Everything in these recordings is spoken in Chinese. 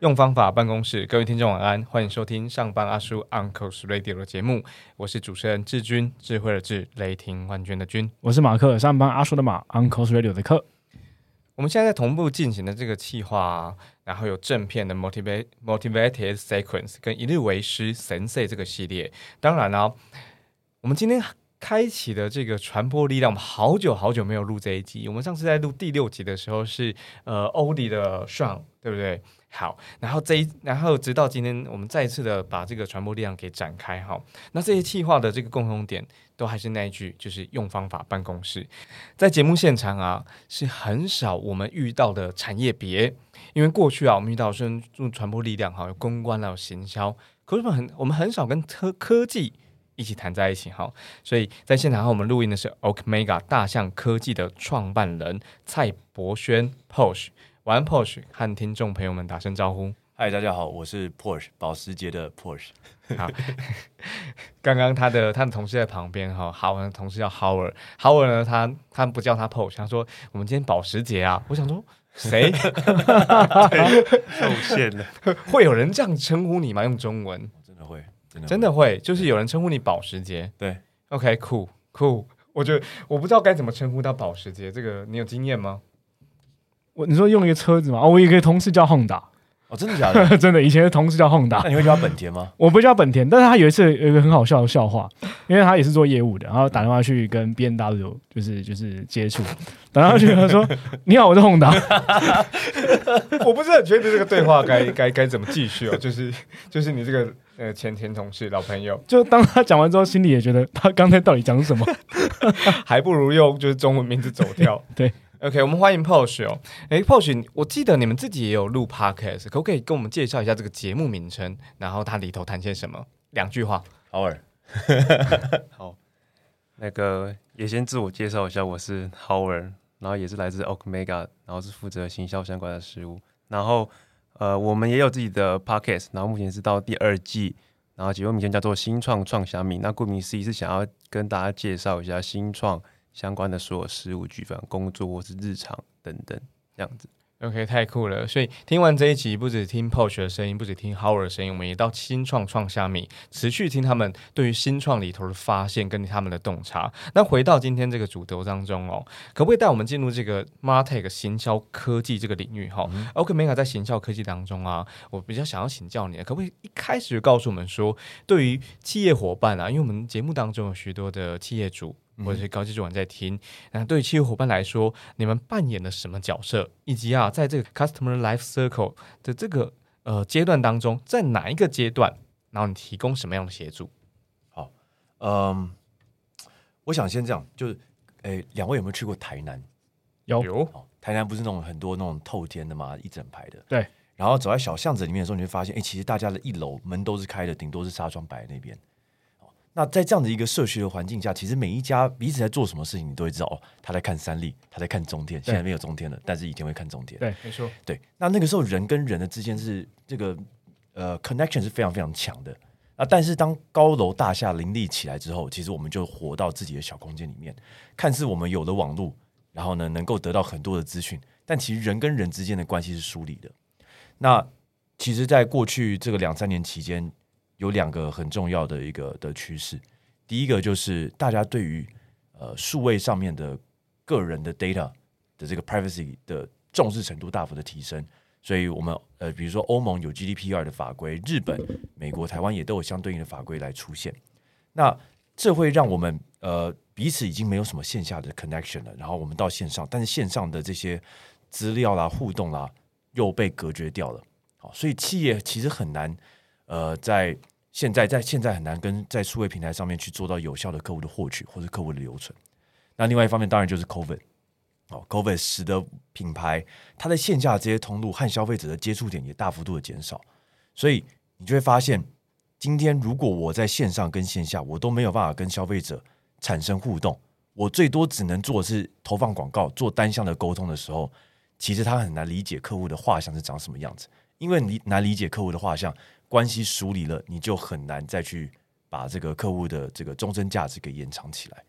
用方法办公室，各位听众晚安，欢迎收听上班阿叔 Uncle's Radio 的节目，我是主持人志军，智慧的智，雷霆万钧的军。我是马克，上班阿叔的马，Uncle's Radio 的克。我们现在在同步进行的这个企划，然后有正片的 Motivate Motivated Sequence 跟一日为师 Sensei 这个系列。当然呢，我们今天开启的这个传播力量，我们好久好久没有录这一集。我们上次在录第六集的时候是呃欧迪的上，对不对？好，然后这一，然后直到今天，我们再一次的把这个传播力量给展开哈。那这些企划的这个共同点，都还是那一句，就是用方法办公室。在节目现场啊，是很少我们遇到的产业别，因为过去啊，我们遇到是用传播力量哈，有公关啊，有行销，可是我们很我们很少跟科科技一起谈在一起哈。所以在现场和我们录音的是 Okmega 大象科技的创办人蔡博轩 Porsche，。玩 Porsche 和听众朋友们打声招呼。嗨，大家好，我是 Porsche 保时捷的 Porsche。好，刚刚他的他的同事在旁边哈，好，我的同事叫 Howard，Howard 呢，他他不叫他 Porsche，他说我们今天保时捷啊。我想说谁？受限了，会有人这样称呼你吗？用中文真的会，真的会，就是有人称呼你保时捷。对，OK，cool，cool。我觉得我不知道该怎么称呼到保时捷，这个你有经验吗？我你说用一个车子吗？哦，我一个同事叫 Honda，哦，真的假的？真的，以前的同事叫 Honda。那你会叫本田吗？我不叫本田，但是他有一次有一个很好笑的笑话，因为他也是做业务的，然后打电话去跟 B N W 就是就是接触，打电话去他说：“你好，我是 Honda。”我不是很确定这个对话该该该怎么继续哦，就是就是你这个呃前前同事老朋友，就当他讲完之后，心里也觉得他刚才到底讲什么，还不如用就是中文名字走掉。对。OK，我们欢迎 Posh 哦。哎，Posh，我记得你们自己也有录 Podcast，可不可以跟我们介绍一下这个节目名称？然后它里头谈些什么？两句话。Howard，好，那个也先自我介绍一下，我是 Howard，然后也是来自 Okmega，然后是负责行销相关的事务。然后呃，我们也有自己的 Podcast，然后目前是到第二季，然后节目名称叫做新创创小米。那顾名思义是想要跟大家介绍一下新创。相关的所有事务、举凡工作或是日常等等，这样子。OK，太酷了！所以听完这一集，不止听 Porsche 的声音，不止听 Howard 的声音，我们也到新创创下面，持续听他们对于新创里头的发现跟他们的洞察。那回到今天这个主轴当中哦，可不可以带我们进入这个 Martech 行销科技这个领域？哈，OK，Mega 在行销科技当中啊，我比较想要请教你，可不可以一开始就告诉我们说，对于企业伙伴啊，因为我们节目当中有许多的企业主。或者是高级主管在听，那对于企业伙伴来说，你们扮演了什么角色？以及啊，在这个 customer life circle 的这个呃阶段当中，在哪一个阶段，然后你提供什么样的协助？好，嗯，我想先这样，就是，诶，两位有没有去过台南？有有，台南不是那种很多那种透天的嘛，一整排的。对。然后走在小巷子里面的时候，你会发现，哎，其实大家的一楼门都是开的，顶多是纱窗摆在那边。那在这样的一个社区的环境下，其实每一家彼此在做什么事情，你都会知道哦。他在看三立，他在看中天，现在没有中天了，但是以前会看中天。对，没错。对，那那个时候人跟人的之间是这个呃 connection 是非常非常强的啊。但是当高楼大厦林立起来之后，其实我们就活到自己的小空间里面，看似我们有了网络，然后呢能够得到很多的资讯，但其实人跟人之间的关系是疏离的。那其实，在过去这个两三年期间。有两个很重要的一个的趋势，第一个就是大家对于呃数位上面的个人的 data 的这个 privacy 的重视程度大幅的提升，所以我们呃比如说欧盟有 GDPR 的法规，日本、美国、台湾也都有相对应的法规来出现，那这会让我们呃彼此已经没有什么线下的 connection 了，然后我们到线上，但是线上的这些资料啦、互动啦又被隔绝掉了，好，所以企业其实很难呃在现在在现在很难跟在数位平台上面去做到有效的客户的获取或者客户的留存。那另外一方面，当然就是 COVID 哦，COVID 使得品牌它在线下这些通路和消费者的接触点也大幅度的减少。所以你就会发现，今天如果我在线上跟线下我都没有办法跟消费者产生互动，我最多只能做的是投放广告、做单向的沟通的时候，其实他很难理解客户的画像是长什么样子，因为你难理解客户的画像。关系梳理了，你就很难再去把这个客户的这个终身价值给延长起来。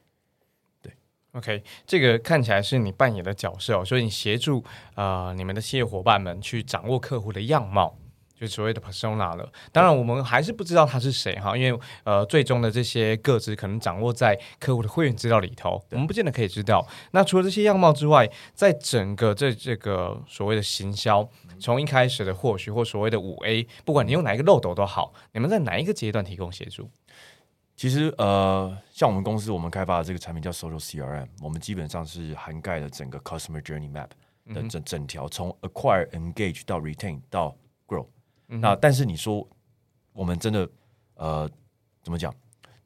OK，这个看起来是你扮演的角色哦，所以你协助呃你们的企业伙伴们去掌握客户的样貌，就所谓的 persona 了。当然，我们还是不知道他是谁哈，因为呃最终的这些个资可能掌握在客户的会员资料里头，我们不见得可以知道。那除了这些样貌之外，在整个这这个所谓的行销，从一开始的或许或所谓的五 A，不管你用哪一个漏斗都好，你们在哪一个阶段提供协助？其实呃，像我们公司我们开发的这个产品叫 Social CRM，我们基本上是涵盖了整个 Customer Journey Map 的整整条，从 Acquire、Engage 到 Retain 到 Grow。那但是你说我们真的呃怎么讲？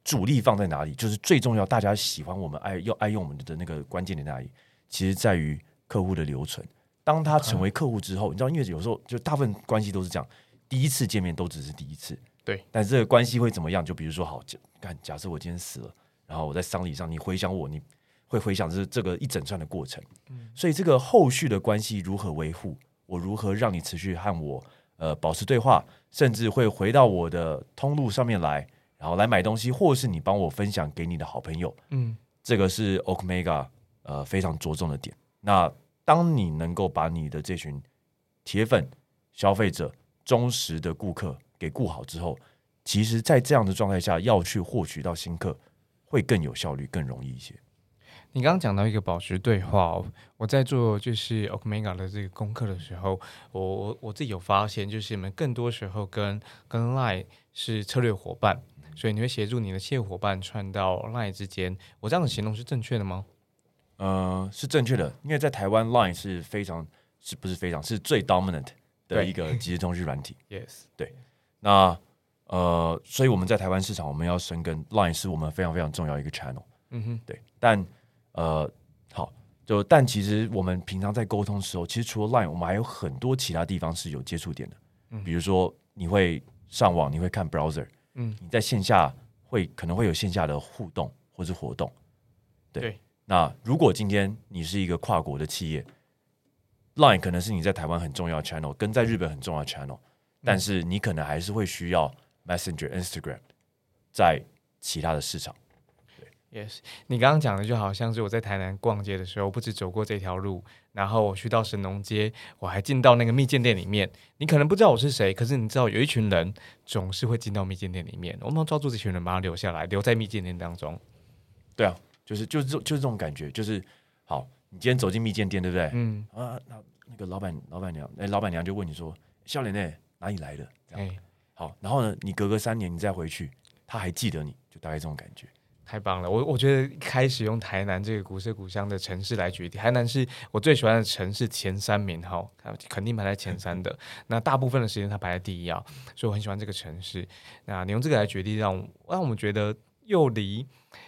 主力放在哪里？就是最重要，大家喜欢我们爱要爱用我们的那个关键点在哪里？其实在于客户的留存。当他成为客户之后，你知道，因为有时候就大部分关系都是这样，第一次见面都只是第一次。对，但是这个关系会怎么样？就比如说，好，假干假设我今天死了，然后我在丧礼上，你回想我，你会回想这这个一整串的过程。嗯所以这个后续的关系如何维护？我如何让你持续和我呃保持对话，甚至会回到我的通路上面来，然后来买东西，或是你帮我分享给你的好朋友。嗯，这个是 Okmega 呃非常着重的点。那当你能够把你的这群铁粉、消费者、忠实的顾客给顾好之后，其实，在这样的状态下，要去获取到新客，会更有效率、更容易一些。你刚刚讲到一个保持对话、哦，我在做就是 Omega 的这个功课的时候，我我我自己有发现，就是你们更多时候跟跟 Line 是策略伙伴，所以你会协助你的企业伙伴串到 Line 之间。我这样的形容是正确的吗？呃，是正确的，因为在台湾 Line 是非常是不是非常是最 dominant 的一个即时通讯软体。Yes，对。那呃，所以我们在台湾市场，我们要深耕 Line 是我们非常非常重要一个 channel。嗯哼，对，但呃，好，就但其实我们平常在沟通的时候，其实除了 Line，我们还有很多其他地方是有接触点的。嗯。比如说你会上网，你会看 browser，嗯，你在线下会可能会有线下的互动或是活动。对，对那如果今天你是一个跨国的企业，Line 可能是你在台湾很重要的 channel，跟在日本很重要的 channel，但是你可能还是会需要 Messenger、Instagram 在其他的市场。Yes，你刚刚讲的就好像是我在台南逛街的时候，不止走过这条路，然后我去到神农街，我还进到那个蜜饯店里面。你可能不知道我是谁，可是你知道有一群人总是会进到蜜饯店里面，我们要抓住这群人，把他留下来，留在蜜饯店当中。对啊，就是就是这就是这种感觉，就是好，你今天走进蜜饯店，对不对？嗯，啊，那那个老板老板娘，哎、老板娘就问你说：“笑脸呢？哪里来的？”这样、哎，好，然后呢，你隔个三年你再回去，他还记得你，就大概这种感觉。太棒了！我我觉得开始用台南这个古色古香的城市来举例，台南是我最喜欢的城市前三名哈，肯定排在前三的。那大部分的时间它排在第一啊，所以我很喜欢这个城市。那你用这个来举例，让我让我们觉得又离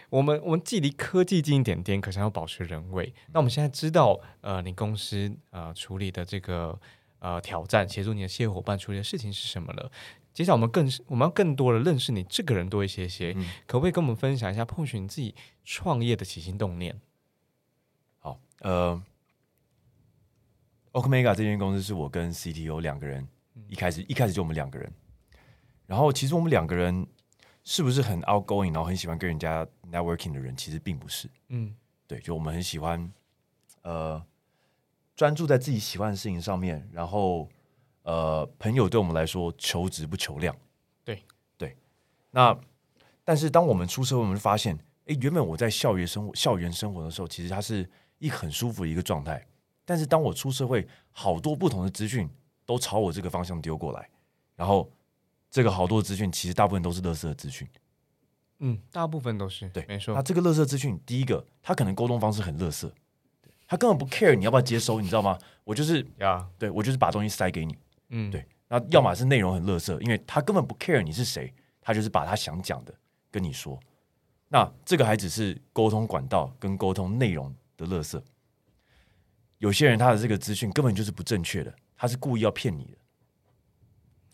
我们我们既离科技近一点点，可是要保持人味。那我们现在知道，呃，你公司呃处理的这个呃挑战，协助你的企业伙伴处理的事情是什么了？接下来我们更是我们要更多的认识你这个人多一些些，嗯可不可以跟我们分享一下，或许你自己创业的起心动念？好，呃，Okmega 这间公司是我跟 CTO 两个人，一开始一开始就我们两个人。然后其实我们两个人是不是很 outgoing，然后很喜欢跟人家 networking 的人，其实并不是。嗯对，就我们很喜欢，呃，专注在自己喜欢的事情上面。然后，呃，朋友对我们来说求质不求量。对对，那但是当我们出社会，我们发现，哎，原本我在校园生活、校园生活的时候，其实它是一很舒服的一个状态。但是当我出社会，好多不同的资讯都朝我这个方向丢过来，然后这个好多资讯其实大部分都是垃圾的资讯。嗯，大部分都是对，没错那。这个垃圾资讯，第一个，他可能沟通方式很垃圾，他根本不 care 你要不要接收，你知道吗？我就是呀，对我就是把东西塞给你，嗯，对那要么是内容很垃圾，因为他根本不 care 你是谁，他就是把他想讲的跟你说。那这个还只是沟通管道跟沟通内容的垃圾。有些人他的这个资讯根本就是不正确的，他是故意要骗你的，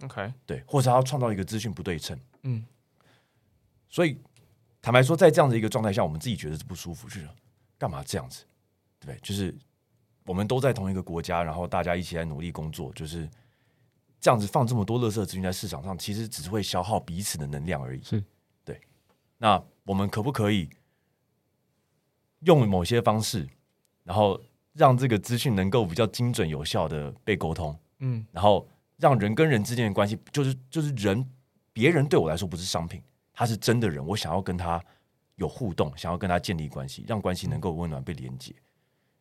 ，OK，对，或者他要创造一个资讯不对称。嗯，所以坦白说，在这样的一个状态下，我们自己觉得是不舒服，就是干嘛这样子，对不对？就是我们都在同一个国家，然后大家一起来努力工作，就是这样子放这么多垃圾资讯在市场上，其实只是会消耗彼此的能量而已。是对，那我们可不可以用某些方式，然后让这个资讯能够比较精准有效的被沟通，嗯然后让人跟人之间的关系，就是就是人，别人对我来说不是商品，他是真的人，我想要跟他有互动，想要跟他建立关系，让关系能够温暖被连接。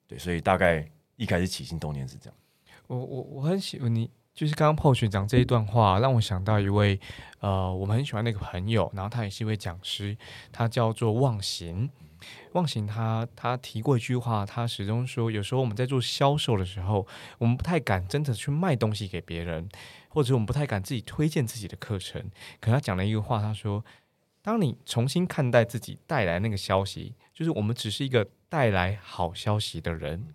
对，所以大概一开始起心动念是这样。我我我很喜欢你，就是刚刚炮学长这一段话，让我想到一位呃，我们很喜欢的一个朋友，然后他也是一位讲师，他叫做忘形。忘形他他提过一句话，他始终说，有时候我们在做销售的时候，我们不太敢真的去卖东西给别人，或者我们不太敢自己推荐自己的课程。可他讲了一个话，他说，当你重新看待自己带来那个消息，就是我们只是一个带来好消息的人。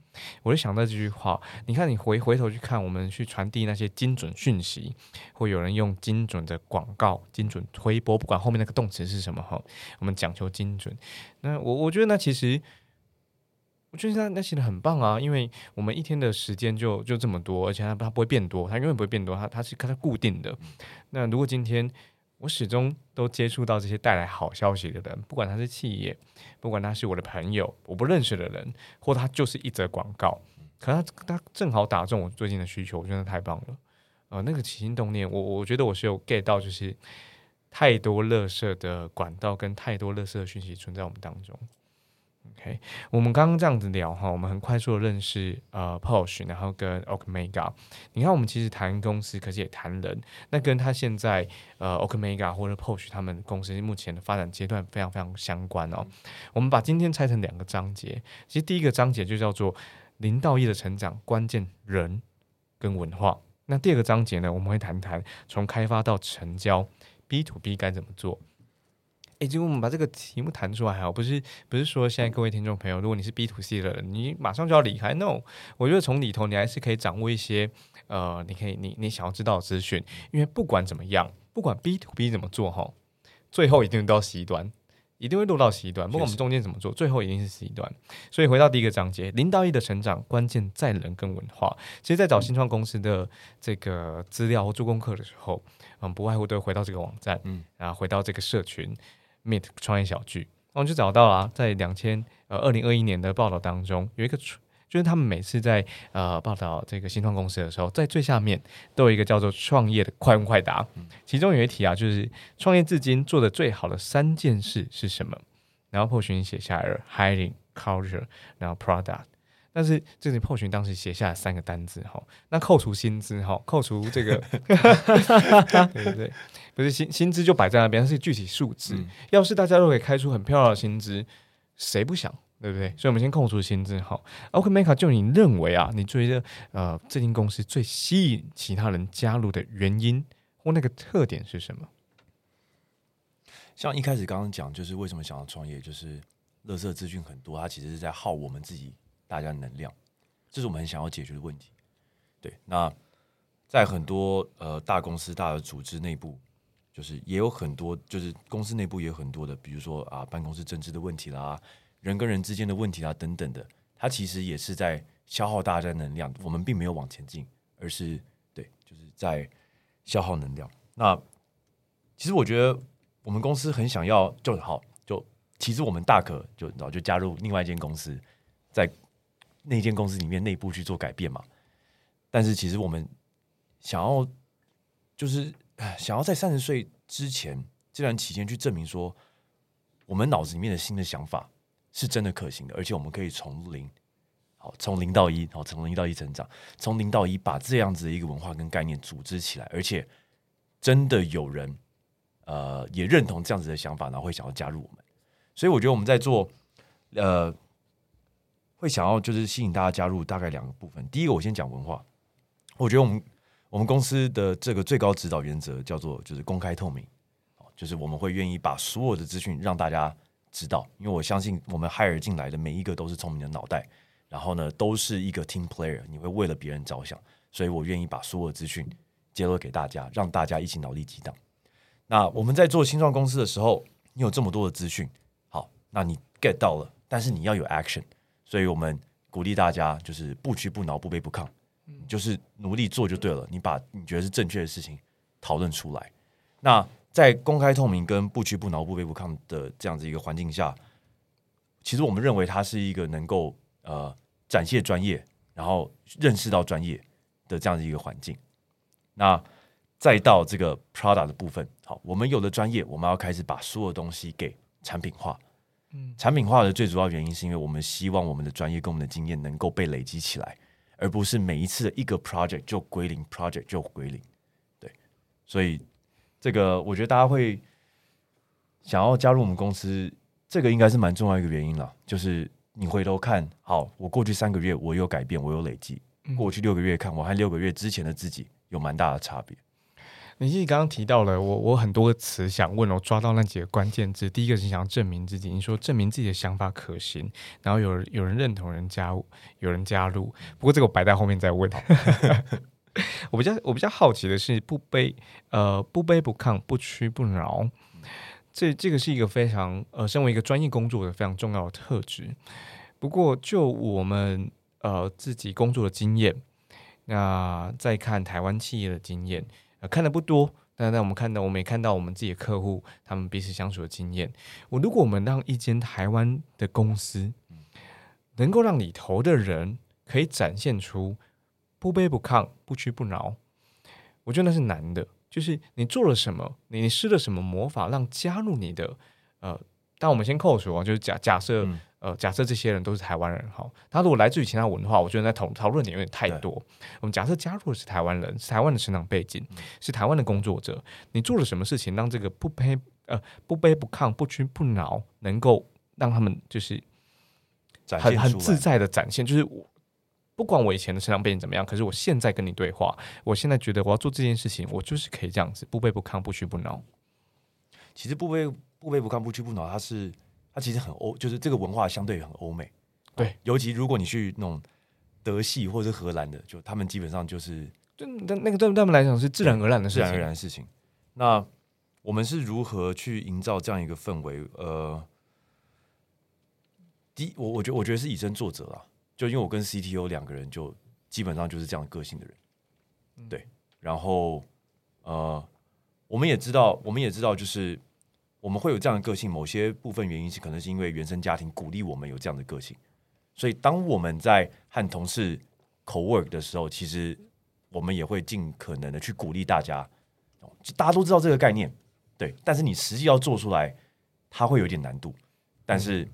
我就想到这句话，你看，你回回头去看，我们去传递那些精准讯息，会有人用精准的广告、精准推播，不管后面那个动词是什么哈，我们讲求精准。那我我觉得那其实，我觉得那那写的很棒啊，因为我们一天的时间就就这么多，而且它它不会变多，它永远不会变多，它它是它是固定的。那如果今天我始终都接触到这些带来好消息的人，不管他是企业，不管他是我的朋友，我不认识的人，或他就是一则广告，可他他正好打中我最近的需求，我觉得太棒了。呃，那个起心动念，我我觉得我是有 get 到，就是太多垃圾的管道跟太多垃圾的讯息存在我们当中。OK，我们刚刚这样子聊哈，我们很快速的认识呃 Posh，然后跟 Okmega。你看，我们其实谈公司，可是也谈人。那跟他现在呃 Okmega 或者 Posh 他们公司目前的发展阶段非常非常相关哦。我们把今天拆成两个章节，其实第一个章节就叫做零到一的成长关键人跟文化。那第二个章节呢，我们会谈谈从开发到成交 B to B 该怎么做。诶，结果我们把这个题目谈出来哈，不是不是说现在各位听众朋友，如果你是 B to C 的人，你马上就要离开，no，我觉得从里头你还是可以掌握一些呃，你可以你你想要知道的资讯，因为不管怎么样，不管 B to B 怎么做哈，最后一定到 C 端，一定会落到 C 端，不管我们中间怎么做，最后一定是 C 端。所以回到第一个章节，零到一的成长关键在人跟文化。其实，在找新创公司的这个资料或做功课的时候，嗯，不外乎都会回到这个网站，嗯嗯，然后回到这个社群 Meet 创业小聚，我们就找到了，在两千呃二零二一年的报道当中，有一个就是他们每次在呃报道这个新创公司的时候，在最下面都有一个叫做创业的快问快答，其中有一题啊，就是创业至今做的最好的三件事是什么？然后破群写下来了 hiring culture，然后 product。但是这里破群当时写下了三个单字哈，那扣除薪资哈，扣除这个，对不对，不是薪薪资就摆在那边，它是具体数字。嗯要是大家都可以开出很漂亮的薪资，谁不想？对不对？所以我们先扣除薪资哈。OK Maker，就你认为啊，你觉得呃这间公司最吸引其他人加入的原因或那个特点是什么？像一开始刚刚讲，就是为什么想要创业，就是垃圾资讯很多，它其实是在耗我们自己大家能量，这是我们很想要解决的问题。对，那在很多呃大公司、大的组织内部，就是也有很多，就是公司内部也有很多的，比如说啊办公室政治的问题啦，人跟人之间的问题啦等等的，它其实也是在消耗大家能量。我们并没有往前进，而是对，就是在消耗能量。那其实我觉得我们公司很想要就好，就其实我们大可就然后就加入另外一间公司，在那间公司里面内部去做改变嘛。但是其实我们想要就是想要在三十岁之前这段期间去证明说，我们脑子里面的新的想法是真的可行的，而且我们可以从零，好从零到一，好从零到一成长，从零到一把这样子的一个文化跟概念组织起来，而且真的有人呃也认同这样子的想法，然后会想要加入我们。所以我觉得我们在做呃会想要就是吸引大家加入，大概两个部分。第一个，我先讲文化，我觉得我们我们公司的这个最高指导原则叫做就是公开透明，哦就是我们会愿意把所有的资讯让大家知道，因为我相信我们 hire 进来的每一个都是聪明的脑袋，然后呢都是一个 team player，你会为了别人着想，所以我愿意把所有的资讯揭露给大家，让大家一起脑力激荡。那我们在做新创公司的时候，你有这么多的资讯，好，那你 get 到了，但是你要有 action，所以我们鼓励大家就是不屈不挠、不卑不亢，就是努力做就对了。你把你觉得是正确的事情讨论出来。那在公开透明跟不屈不挠、不卑不亢的这样子一个环境下，其实我们认为它是一个能够呃展现专业，然后认识到专业的这样的一个环境。那再到这个 Prada 的部分，好，我们有了专业，我们要开始把所有东西给产品化。嗯，产品化的最主要原因是因为我们希望我们的专业跟我们的经验能够被累积起来，而不是每一次的一个 project 就归零，project 就归零。对，所以这个我觉得大家会想要加入我们公司，这个应该是蛮重要一个原因了。就是你回头看，好，我过去三个月我有改变，我有累积；过去六个月看，我和六个月之前的自己有蛮大的差别。你自己刚刚提到了我，我很多个词想问，我抓到那几个关键字。第一个是想证明自己，你说证明自己的想法可行，然后有人有人认同，人加有人加入。不过这个我摆在后面再问。我比较我比较好奇的是，不卑呃不卑不亢，不屈不挠，这这个是一个非常呃，身为一个专业工作的非常重要的特质。不过就我们呃自己工作的经验，那再看台湾企业的经验。呃，看的不多，但但我们看到，我们也看到我们自己的客户他们彼此相处的经验。我如果我们让一间台湾的公司，能够让里头的人可以展现出不卑不亢、不屈不挠，我觉得那是难的。就是你做了什么，你施了什么魔法，让加入你的呃，但我们先扣除啊，就是假假设。呃，假设这些人都是台湾人哈，他如果来自于其他文化，我觉得在讨讨论点有点太多。我们假设加入的是台湾人，是台湾的成长背景，是台湾的工作者，你做了什么事情让这个不卑呃不卑不亢、不屈不挠，能够让他们就是很很自在的展现？就是我不管我以前的成长背景怎么样，可是我现在跟你对话，我现在觉得我要做这件事情，我就是可以这样子，不卑不亢、不屈不挠。其实不卑不卑不亢、不屈不挠，它是。它其实很欧，就是这个文化相对很欧美，对，尤其如果你去那种德系或者是荷兰的，就他们基本上就是，对那那个对他们来讲是自然而然的事情，自然而然的事情。那我们是如何去营造这样一个氛围？呃，第，我我觉得我觉得是以身作则啊，就因为我跟 CTO 两个人就基本上就是这样个性的人，对。然后呃，我们也知道，我们也知道，就是。我们会有这样的个性，某些部分原因是可能是因为原生家庭鼓励我们有这样的个性，所以当我们在和同事 co work 的时候，其实我们也会尽可能的去鼓励大家。大家都知道这个概念，对，但是你实际要做出来，它会有点难度。但是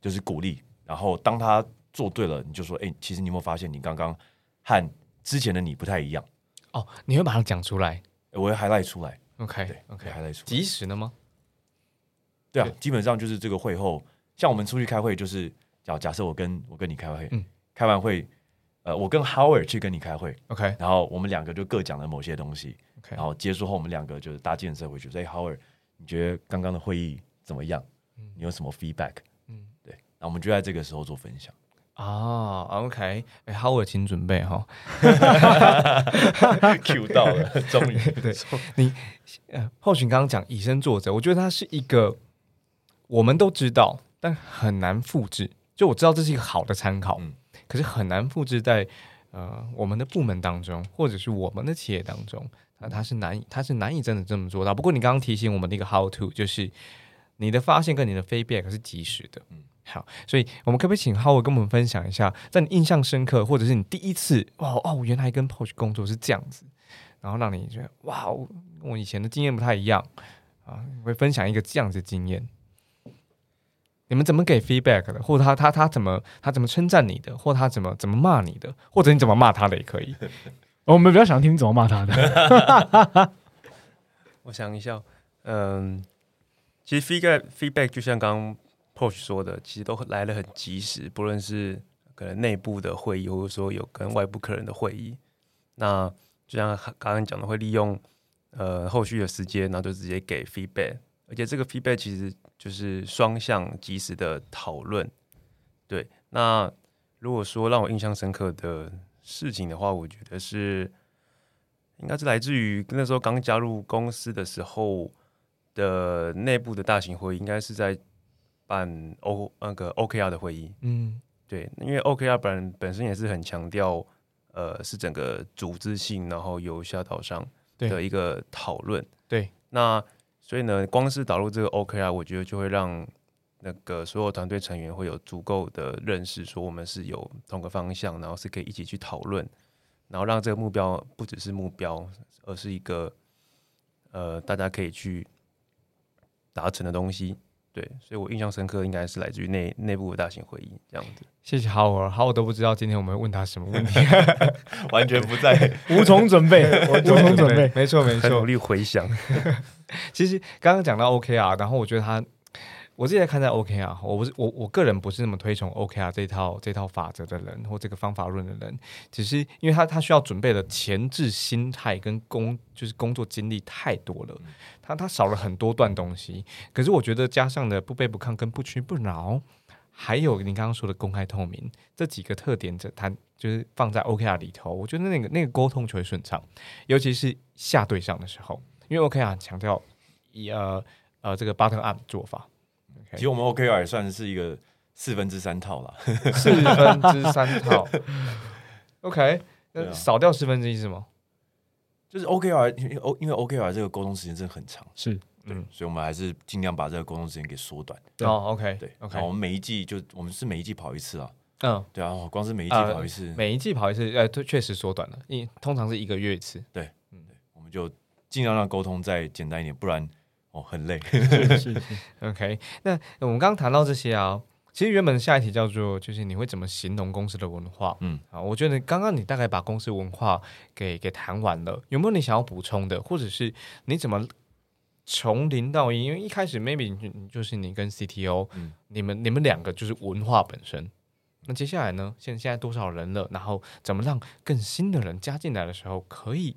就是鼓励，然后当他做对了，你就说：“哎，其实你有没有发现，你刚刚和之前的你不太一样？”哦，你会把它讲出来，我会 highlight 出来。OK，OK，highlight 出即时的吗？对啊，基本上就是这个会后，像我们出去开会，就是假假设我跟我跟你开会，嗯，开完会，呃，我跟 Howard 去跟你开会，OK，然后我们两个就各讲了某些东西，OK，然后结束后，我们两个就是搭建设回去，所以 Howard，你觉得刚刚的会议怎么样？嗯，你有什么 feedback？嗯，对，那我们就在这个时候做分享。啊，OK，哎，Howard，请准备哈，Q 到了，终于，对你，呃，后许刚刚讲以身作则，我觉得他是一个。我们都知道，但很难复制。就我知道这是一个好的参考，可是很难复制在呃我们的部门当中，或者是我们的企业当中。那它是难以，它是难以真的这么做到。不过你刚刚提醒我们的一个 how to，就是你的发现跟你的 feedback 是及时的。嗯，好，所以我们可不可以请 Howard 跟我们分享一下，在你印象深刻，或者是你第一次哇哦，原来跟 Porsche 工作是这样子，然后让你觉得哇，我以前的经验不太一样啊，会分享一个这样子经验。你们怎么给 feedback 的？或者他他他怎么他怎么称赞你的？或他怎么怎么骂你的？或者你怎么骂他的也可以。我们比较想听你怎么骂他的。我想一下，嗯，其实 feedback feedback 就像刚刚 Porsche 说的，其实都来的很及时。不论是可能内部的会议，或者说有跟外部客人的会议，那就像刚刚讲的，会利用呃后续的时间，然后就直接给 feedback。而且这个 feedback 其实就是双向及时的讨论，对。那如果说让我印象深刻的事情的话，我觉得是应该是来自于那时候刚加入公司的时候的内部的大型会议，应该是在办 O 那个 OKR 的会议。嗯，对，因为 OKR 本本身也是很强调，呃，是整个组织性，然后由下到上的一个讨论。对，那。所以呢，光是导入这个 OK 啊我觉得就会让那个所有团队成员会有足够的认识，说我们是有同个方向，然后是可以一起去讨论，然后让这个目标不只是目标，而是一个呃大家可以去达成的东西。对，所以我印象深刻，应该是来自于内内部的大型会议这样子。谢谢 Howard，Howard 都不知道今天我们会问他什么问题，完全不在。无从准备，无从准备。没错没错努。力回想，其实刚刚讲到 OKR，然后我觉得他，我自己在看待 OKR，我不是我我个人不是那么推崇 OKR 这套这套法则的人或这个方法论的人，只是因为他他需要准备的前置心态跟工就是工作经历太多了，他他少了很多段东西。可是我觉得加上的不卑不亢跟不屈不挠，还有你刚刚说的公开透明这几个特点，这他就是放在 OKR 里头，我觉得那个那个沟通就会顺畅，尤其是下对象的时候，因为 OKR 很强调以呃呃这个 button up 做法。其实我们 OKR 也算是一个四分之三套了。四分之三套。OK，那少掉四分之一是吗？就是 OKR，因为 O 因为 OKR 这个沟通时间真的很长，是嗯，所以我们还是尽量把这个沟通时间给缩短。对哦，OK，对 OK 我们每一季就我们是每一季跑一次啊。嗯，对啊，哦光是每一季呃跑一次，每一季跑一次，呃，对，确实缩短了，因通常是一个月一次。对，嗯我们就尽量让沟通再简单一点，不然哦很累。是是是，OK，那我们刚刚谈到这些啊，其实原本下一题叫做就是你会怎么形容公司的文化？嗯啊，我觉得刚刚你大概把公司文化给给谈完了，有没有你想要补充的，或者是你怎么从零到一？因为一开始 maybe 你就是你跟 CTO，、嗯你们你们两个就是文化本身。那接下来呢？现现在多少人了？然后怎么让更新的人加进来的时候可以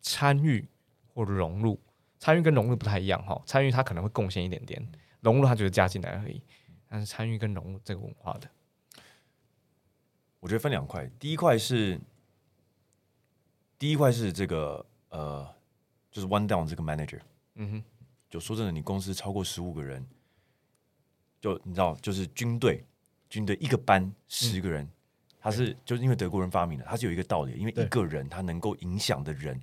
参与或融入？参与跟融入不太一样哈，参与他可能会贡献一点点，融入他就是加进来而已。但是参与跟融入这个文化的，我觉得分两块，第一块是第一块是这个呃，就是 one down 这个 manager，嗯哼，就说真的，你公司超过十五个人，就你知道，就是军队，军队一个班十个人，他是就是因为德国人发明的，他是有一个道理，因为一个人他能够影响的人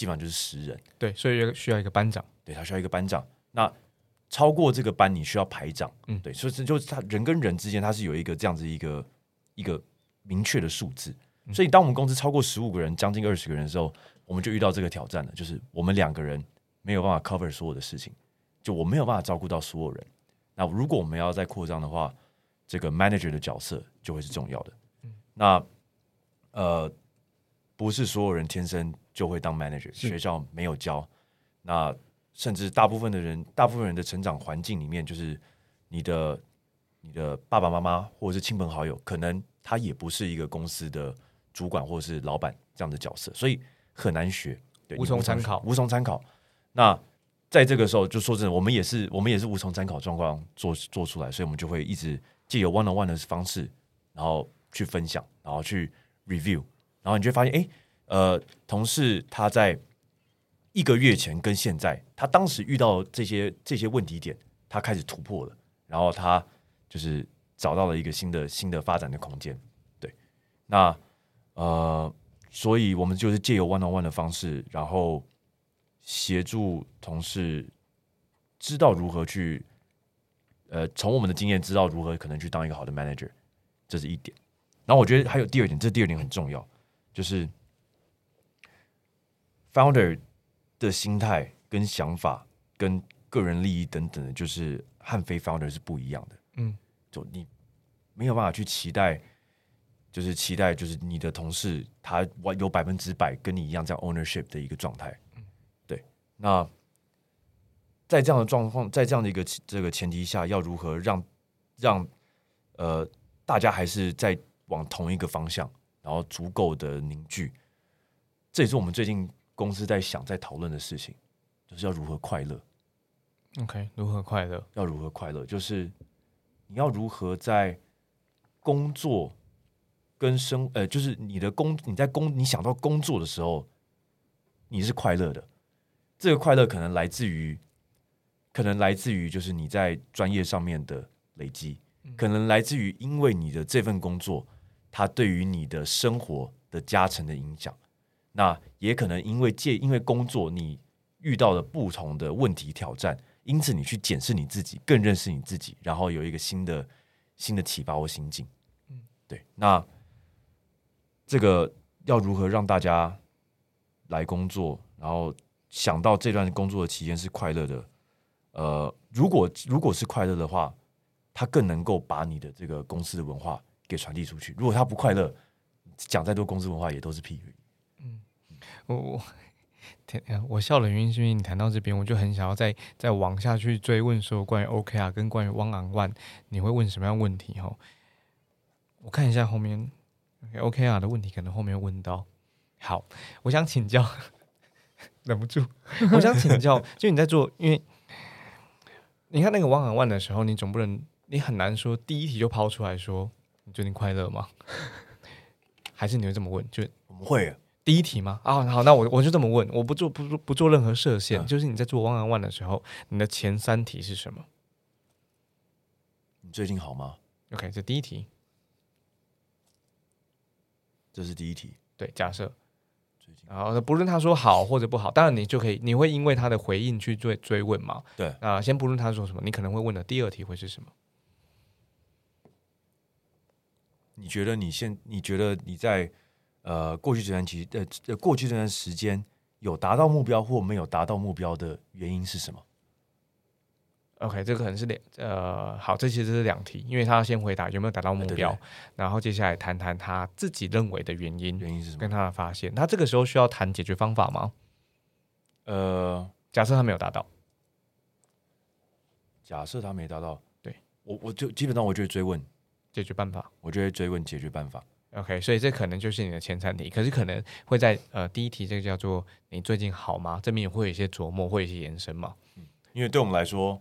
基本上就是十人，对，所以有需要一个班长，对他需要一个班长。那超过这个班，你需要排长，嗯对，所以这就是他人跟人之间，他是有一个这样子一个一个明确的数字。所以当我们公司超过十五个人，将近二十个人的时候，我们就遇到这个挑战了，就是我们两个人没有办法 cover 所有的事情，就我没有办法照顾到所有人。那如果我们要再扩张的话，这个 manager 的角色就会是重要的。那呃，不是所有人天生就会当 manager，学校没有教。那甚至大部分的人，大部分人的成长环境里面，就是你的你的爸爸妈妈或者是亲朋好友，可能他也不是一个公司的主管或者是老板这样的角色，所以很难学，对，无从参考无从参考。那在这个时候，就说真的，我们也是我们也是无从参考状况做做出来，所以我们就会一直借由 one on one 的方式，然后去分享，然后去 review，然后你就会发现，哎，呃，同事他在一个月前跟现在，他当时遇到这些这些问题点，他开始突破了，然后他就是找到了一个新的新的发展的空间。对，那呃，所以我们就是借由 one on one 的方式，然后协助同事知道如何去，呃，从我们的经验知道如何可能去当一个好的 manager，这是一点。然后我觉得还有第二点，这第二点很重要，就是 founder 的心态跟想法跟个人利益等等的，就是和非 founder 是不一样的。嗯，就你没有办法去期待，就是期待就是你的同事他完有百分之百跟你一样这样 ownership 的一个状态。嗯对，那在这样的状况，在这样的一个这个前提下，要如何让让呃大家还是在往同一个方向，然后足够的凝聚，这也是我们最近公司在想在讨论的事情，就是要如何快乐。OK，如何快乐？要如何快乐，就是你要如何在工作跟生呃，就是你的工你在工你想到工作的时候，你是快乐的。这个快乐可能来自于，可能来自于就是你在专业上面的累积，可能来自于因为你的这份工作，它对于你的生活的加成的影响。那也可能因为借因为工作你遇到了不同的问题挑战，因此你去检视你自己，更认识你自己，然后有一个新的新的启发或心境。嗯，对。那这个要如何让大家来工作，然后想到这段工作的期间是快乐的？呃，如果如果是快乐的话，他更能够把你的这个公司的文化给传递出去。如果他不快乐，讲再多公司文化也都是屁语。我我天啊，我笑的原因是因为你谈到这边，我就很想要再再往下去追问说关于 OKR 跟关于 One on One，你会问什么样问题？哈，我看一下后面 OKR 的问题，可能后面问到。好，我想请教，忍不住，我想请教，就你在做，因为你看那个 One on One 的时候，你总不能，你很难说第一题就抛出来说你最近快乐吗？还是你会这么问？就我们会第一题吗？啊，好，那我我就这么问，我不做不做不做任何设限，嗯就是你在做 One on One 的时候，你的前三题是什么你最近好吗？？OK，这第一题，这是第一题。对，假设，然后不论他说好或者不好，当然你就可以，你会因为他的回应去追追问嘛？对啊、先不论他说什么，你可能会问的第二题会是什么？你觉得你现你觉得你在呃过去这段期呃呃过去这段时间有达到目标或没有达到目标的原因是什么？OK，这个可能是两呃，好，这其实是两题，因为他要先回答有没有达到目标，对对然后接下来谈谈他自己认为的原因原因是什么跟？他的发现。他这个时候需要谈解决方法吗？呃，假设他没有达到，假设他没达到，对我我就基本上我就会追问，解决办法。我就会追问解决办法。OK，所以这可能就是你的前三题，可是可能会在呃第一题这个叫做你最近好吗？这边也会有一些琢磨，会有一些延伸嘛。因为对我们来说，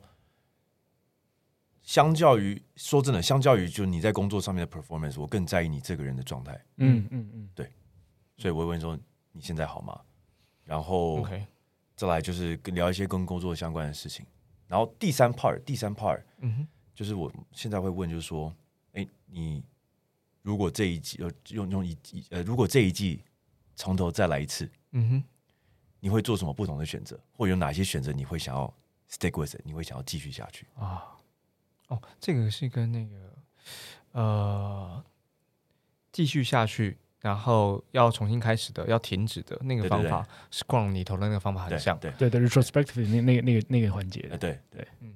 相较于说真的，相较于就你在工作上面的 performance，我更在意你这个人的状态，嗯嗯嗯，对所以我会问说你现在好吗？然后 OK，再来就是跟聊一些跟工作相关的事情。然后第三 part，第三 part 嗯哼，就是我现在会问，就是说，哎，你如果这一季呃用用一季呃，如果这一季从头再来一次，嗯哼，你会做什么不同的选择，或有哪些选择你会想要 stick with，it，你会想要继续下去？啊，哦，这个是跟那个呃继续下去，然后要重新开始的，要停止的那个对对对。方法，是逛里头的那个方法很对像。对，对。对，retrospective 那那个那个那个环节。呃，对对，刚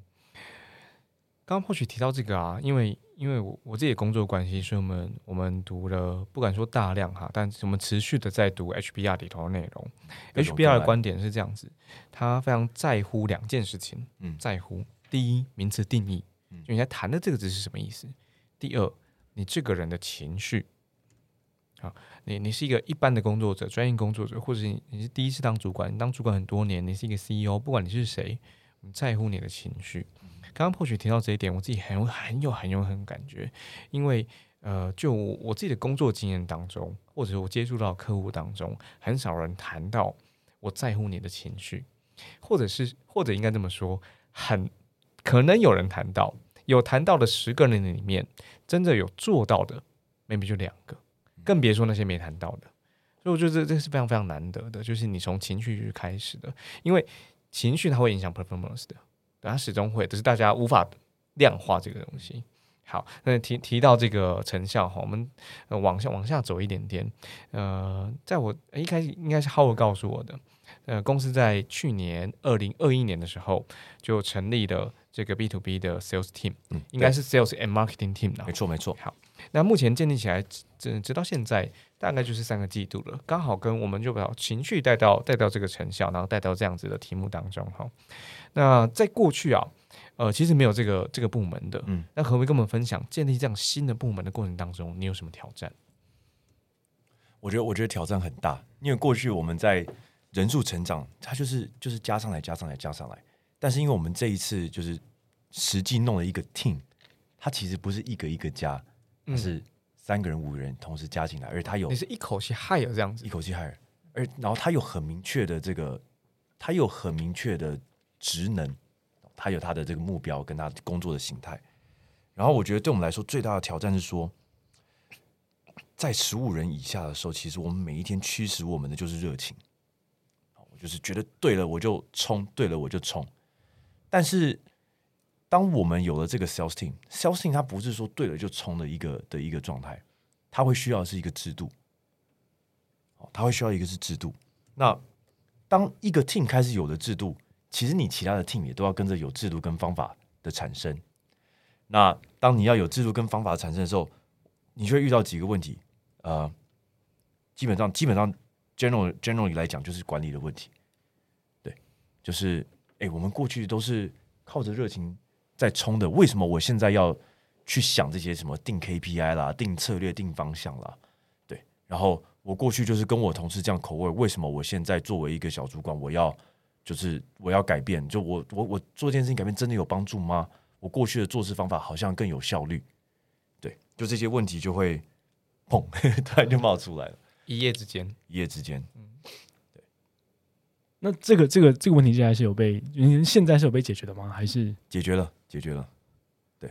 刚或许提到这个啊，因为因为我我自己的工作关系，所以我们我们读了不敢说大量哈，但我们持续的在读 HBR 里头的内容。HBR 的观点是这样子，他非常在乎两件事情，嗯在乎第一名词定义，嗯就你在谈的这个字是什么意思；第二，你这个人的情绪。啊，你你是一个一般的工作者，专业工作者，或者你你是第一次当主管，你当主管很多年，你是一个 CEO，不管你是谁，我们在乎你的情绪。刚刚或许提到这一点，我自己很有很有很有很有感觉，因为呃，就我我自己的工作经验当中，或者我接触到客户当中，很少人谈到我在乎你的情绪，或者是或者应该这么说，很可能有人谈到，有谈到的十个人里面，真的有做到的，maybe 就两个，更别说那些没谈到的。所以我觉得这这是非常非常难得的，就是你从情绪去开始的，因为情绪它会影响 performance 的，对它始终会，只是大家无法量化这个东西。好，那提提到这个成效哈，我们、呃、往下往下走一点点。呃，在我呃一开始应该是 Howard 告诉我的，呃，公司在去年二零二一年的时候就成立了这个 B to B 的 sales team，嗯，应该是 sales and marketing team 啦没。错没错，那目前建立起来，直直到现在大概就是三个季度了，刚好跟我们就把情绪带到带到这个成效，然后带到这样子的题目当中哈。那在过去啊，呃，其实没有这个这个部门的，嗯，那何为跟我们分享建立这样新的部门的过程当中，你有什么挑战？我觉得我觉得挑战很大，因为过去我们在人数成长，它就是就是加上来加上来加上来，但是因为我们这一次就是实际弄了一个 team，它其实不是一个一个加，它嗯是三个人五个人同时加进来，而他有你是一口气 hire 这样子一，口气 hire，而然后他有很明确的这个，他有很明确的职能，他有他的这个目标跟他工作的形态。然后我觉得对我们来说最大的挑战是说，在十五人以下的时候，其实我们每一天驱使我们的就是热情。我就是觉得对了我就冲，对了我就冲。但是当我们有了这个 sales team，sales team 它不是说对了就冲的一个的一个状态，它会需要是一个制度。哦，它会需要一个是制度。那当一个 team 开始有了制度，其实你其他的 team 也都要跟着有制度跟方法的产生。那当你要有制度跟方法的产生的时候，你就会遇到几个问题。呃，基本上基本上 general generally 来讲，就是管理的问题。对，就是哎、我们过去都是靠着热情在冲的，为什么我现在要去想这些什么定 KPI 啦、定策略、定方向啦？对，然后我过去就是跟我同事这样口味，为什么我现在作为一个小主管，我要就是我要改变？就我我我做这件事情改变真的有帮助吗？我过去的做事方法好像更有效率。对，就这些问题就会砰，突然就冒出来了，一夜之间，一夜之间。那这个这个这个问题现在是有被，您现在是有被解决的吗？还是解决了，解决了。对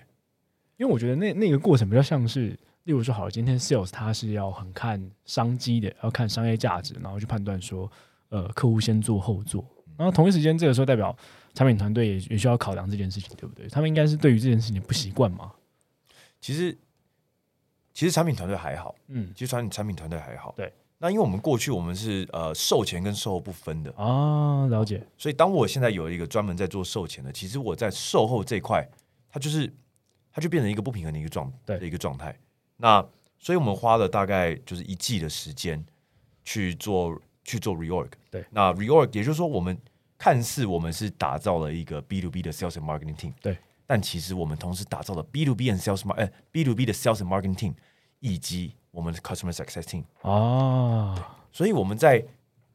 因为我觉得那那个过程比较像是，例如说，好了，今天 sales 他是要很看商机的，要看商业价值，然后去判断说，呃，客户先做后做。然后同一时间，这个时候代表产品团队也也需要考量这件事情，对不对？他们应该是对于这件事情不习惯嘛？其实其实产品团队还好，嗯其实产产品团队还好。对，那因为我们过去我们是呃售前跟售后不分的，啊，了解，所以当我现在有一个专门在做售前的，其实我在售后这一块，它就是它就变成一个不平衡的一个状对。的一个状态。那所以我们花了大概就是一季的时间去做去做 reorg。对，那 reorg 也就是说，我们看似我们是打造了一个 B to B 的 sales and marketing team，对，但其实我们同时打造了 B to B and sales mar 呃 B to B 的 sales and marketing team，以及我们的 customer success team。啊，所以我们在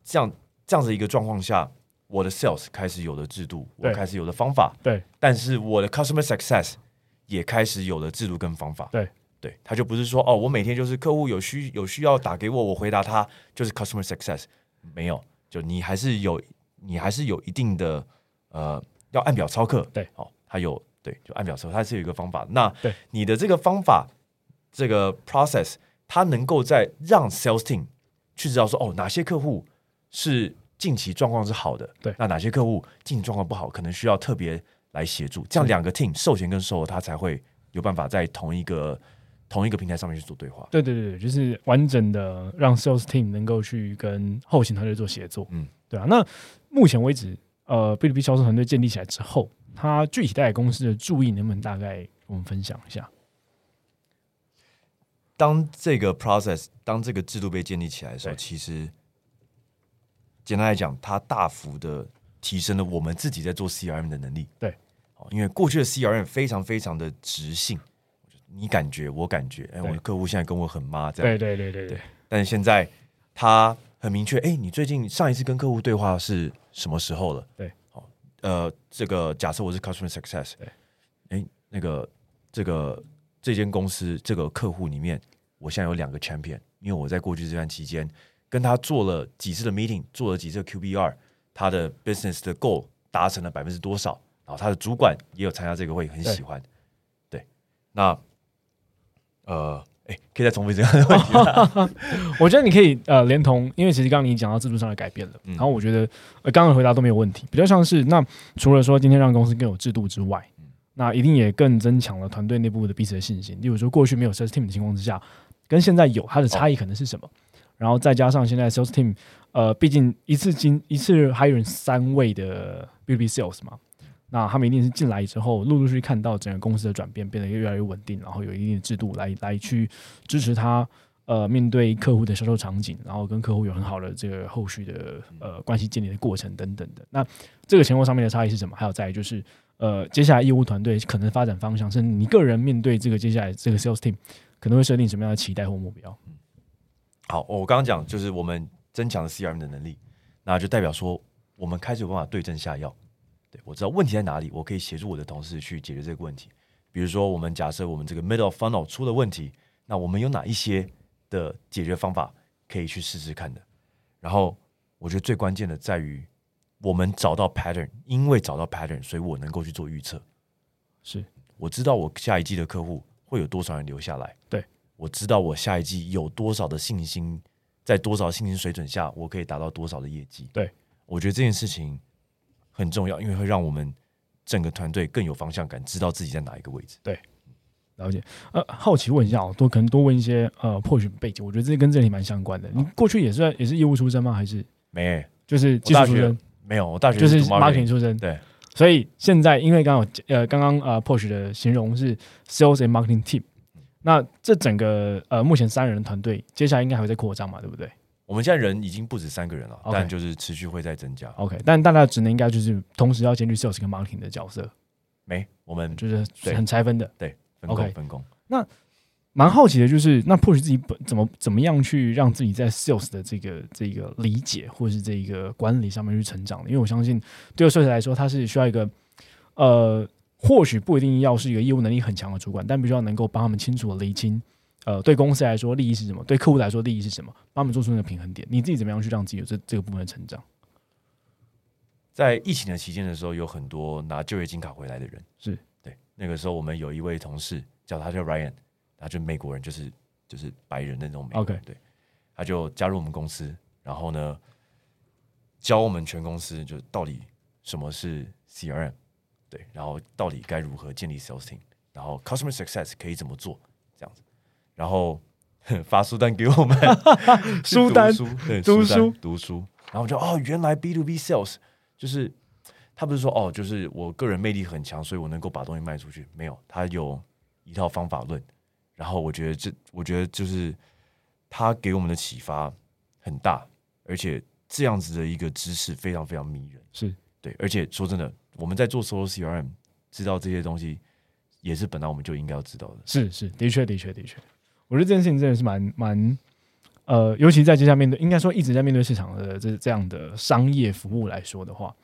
这样这样子一个状况下，我的 sales 开始有了制度，我开始有了方法，对，但是我的 customer success 也开始有了制度跟方法，对，对，他就不是说哦，我每天就是客户有需有需要打给我，我回答他就是 customer success，没有，就你还是有你还是有一定的呃要按表操课，对，哦，他有对，就按表操课，它是有一个方法，那对。你的这个方法这个 process，它能够在让 sales team 去知道说，哦，哪些客户是近期状况是好的，对那哪些客户近期状况不好，可能需要特别来协助，这样两个 team 售前跟售后，他才会有办法在同一个同一个平台上面去做对话。对对对，就是完整的让 sales team 能够去跟后勤团队做协作，嗯嗯，对啊。那目前为止，呃，B to B 销售团队建立起来之后，它具体带给公司的注意，能不能大概我们分享一下？当这个 process 当这个制度被建立起来的时候，其实简单来讲，它大幅的提升了我们自己在做 CRM 的能力。对，哦，因为过去的 CRM 非常非常的直性，你感觉我感觉，哎，我的客户现在跟我很妈这样。对对对对对，但是现在他很明确，哎，你最近上一次跟客户对话是什么时候了？对，好，呃，这个假设我是 customer success，对，哎，那个这个这间公司这个客户里面，我现在有两个 champion，因为我在过去这段期间跟他做了几次的 meeting，做了几次 QBR，他的 business 的 goal 达成了百分之多少，然后他的主管也有参加这个会，很喜欢。对，那呃，哎，可以再重复这样的问题吗？我觉得你可以呃连同，因为其实刚刚你讲到制度上的改变了，嗯然后我觉得呃刚刚的回答都没有问题，比较像是那除了说今天让公司更有制度之外，嗯那一定也更增强了团队内部的彼此的信心。例如说过去没有 sales team 的情况之下，跟现在有它的差异可能是什么？然后再加上现在 sales team，呃，毕竟一次进一次 hiring 三位的 B to B sales 嘛，那他们一定是进来之后，陆陆续续看到整个公司的转变，变得越来越稳定，然后有一定的制度来来去支持他，呃，面对客户的销售场景，然后跟客户有很好的这个后续的呃关系建立的过程等等的。那这个前后上面的差异是什么？还有再来就是，呃，接下来业务团队可能发展方向，甚至你个人面对这个接下来这个 sales team 可能会设定什么样的期待或目标？好，我刚刚讲就是我们增强了 CRM 的能力，那就代表说我们开始有办法对症下药。对我知道问题在哪里，我可以协助我的同事去解决这个问题。比如说，我们假设我们这个 middle funnel 出了问题，那我们有哪一些的解决方法可以去试试看的？然后，我觉得最关键的在于我们找到 pattern，因为找到 pattern，所以我能够去做预测。是我知道我下一季的客户会有多少人留下来，对我知道我下一季有多少的信心，在多少信心水准下，我可以达到多少的业绩。对我觉得这件事情很重要，因为会让我们整个团队更有方向感，知道自己在哪一个位置。对了解。呃，好奇问一下哦，多可能多问一些呃破许背景，我觉得这跟这里蛮相关的。你过去也是也是业务出身吗？还是没就是技术出身？没有，我大学就是 marketing 出身。对，所以现在因为刚刚呃刚刚呃 Porsche 的形容是 sales and marketing team，那这整个呃目前三人的团队，接下来应该还会再扩张嘛，对不对我们现在人已经不止三个人了但就是持续会在增加。？OK，但大家的职能应该就是同时要兼具 sales 跟 marketing 的角色，没，我们就是很拆分的。对分 OK 工分工。蛮好奇的，就是那 Porsche 自己本怎么怎么样去让自己在 sales 的这个这个理解或是这一个管理上面去成长的？因为我相信对设计来说，他是需要一个呃，或许不一定要是一个业务能力很强的主管，但必须要能够帮他们清楚的厘清，呃，对公司来说利益是什么，对客户来说利益是什么，帮他们做出那个平衡点。你自己怎么样去让自己有这这个部分的成长？在疫情的期间的时候，有很多拿就业金卡回来的人，是对。那个时候我们有一位同事叫他叫 Ryan，他就美国人，就是就是白人的那种美国人对，他就加入我们公司，然后呢，教我们全公司就到底什么是 CRM，对，然后到底该如何建立 sales team，然后 customer success 可以怎么做，这样子，然后 发书单给我们，书单？读书对，读书？单书读书，然后我就哦，原来 B to B sales 就是他不是说哦，就是我个人魅力很强，所以我能够把东西卖出去，没有，他有一套方法论，然后我觉得这，我觉得就是他给我们的启发很大，而且这样子的一个知识非常非常迷人，是对，而且说真的，我们在做 solo CRM，知道这些东西也是本来我们就应该要知道的。是是，的确的确的确，我觉得这件事情真的是蛮蛮呃，尤其在接下来面对，应该说一直在面对市场的这这样的商业服务来说的话，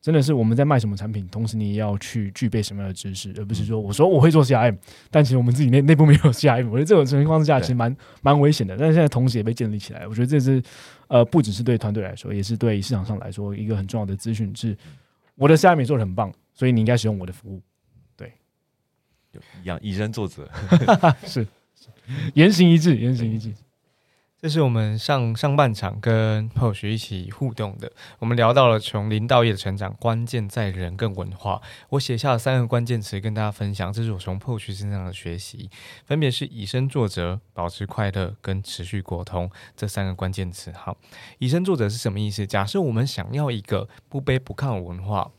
真的是我们在卖什么产品，同时你也要去具备什么样的知识，而不是说我说我会做 CRM，但其实我们自己内内部没有 CRM，我觉得这种情况之下其实蛮蛮危险的。但是现在同时也被建立起来，我觉得这是呃，不只是对团队来说，也是对市场上来说一个很重要的资讯，是我的 CRM 也做的很棒，所以你应该使用我的服务。对一样以身作则，是，言行一致，言行一致。这是我们上上半场跟 Posh 一起互动的，我们聊到了从零到一的成长，关键在人跟文化。我写下了三个关键词跟大家分享，这是我从 Posh 身上的学习，分别是以身作则、保持快乐跟持续沟通这三个关键词。好，以身作则是什么意思？假设我们想要一个不卑不亢的文化。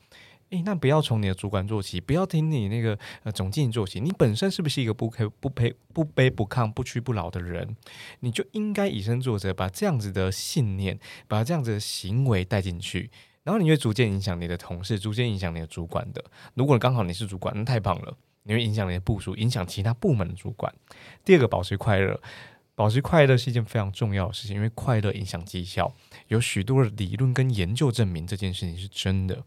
诶，那不要从你的主管做起，不要听你那个呃总经理做起。你本身是不是一个不卑不卑不卑不亢、不屈不挠的人？你就应该以身作则，把这样子的信念，把这样子的行为带进去，然后你会逐渐影响你的同事，逐渐影响你的主管的。如果刚好你是主管，那太棒了，你会影响你的部署，影响其他部门的主管。第二个，保持快乐。保持快乐是一件非常重要的事情，因为快乐影响绩效，有许多的理论跟研究证明这件事情是真的。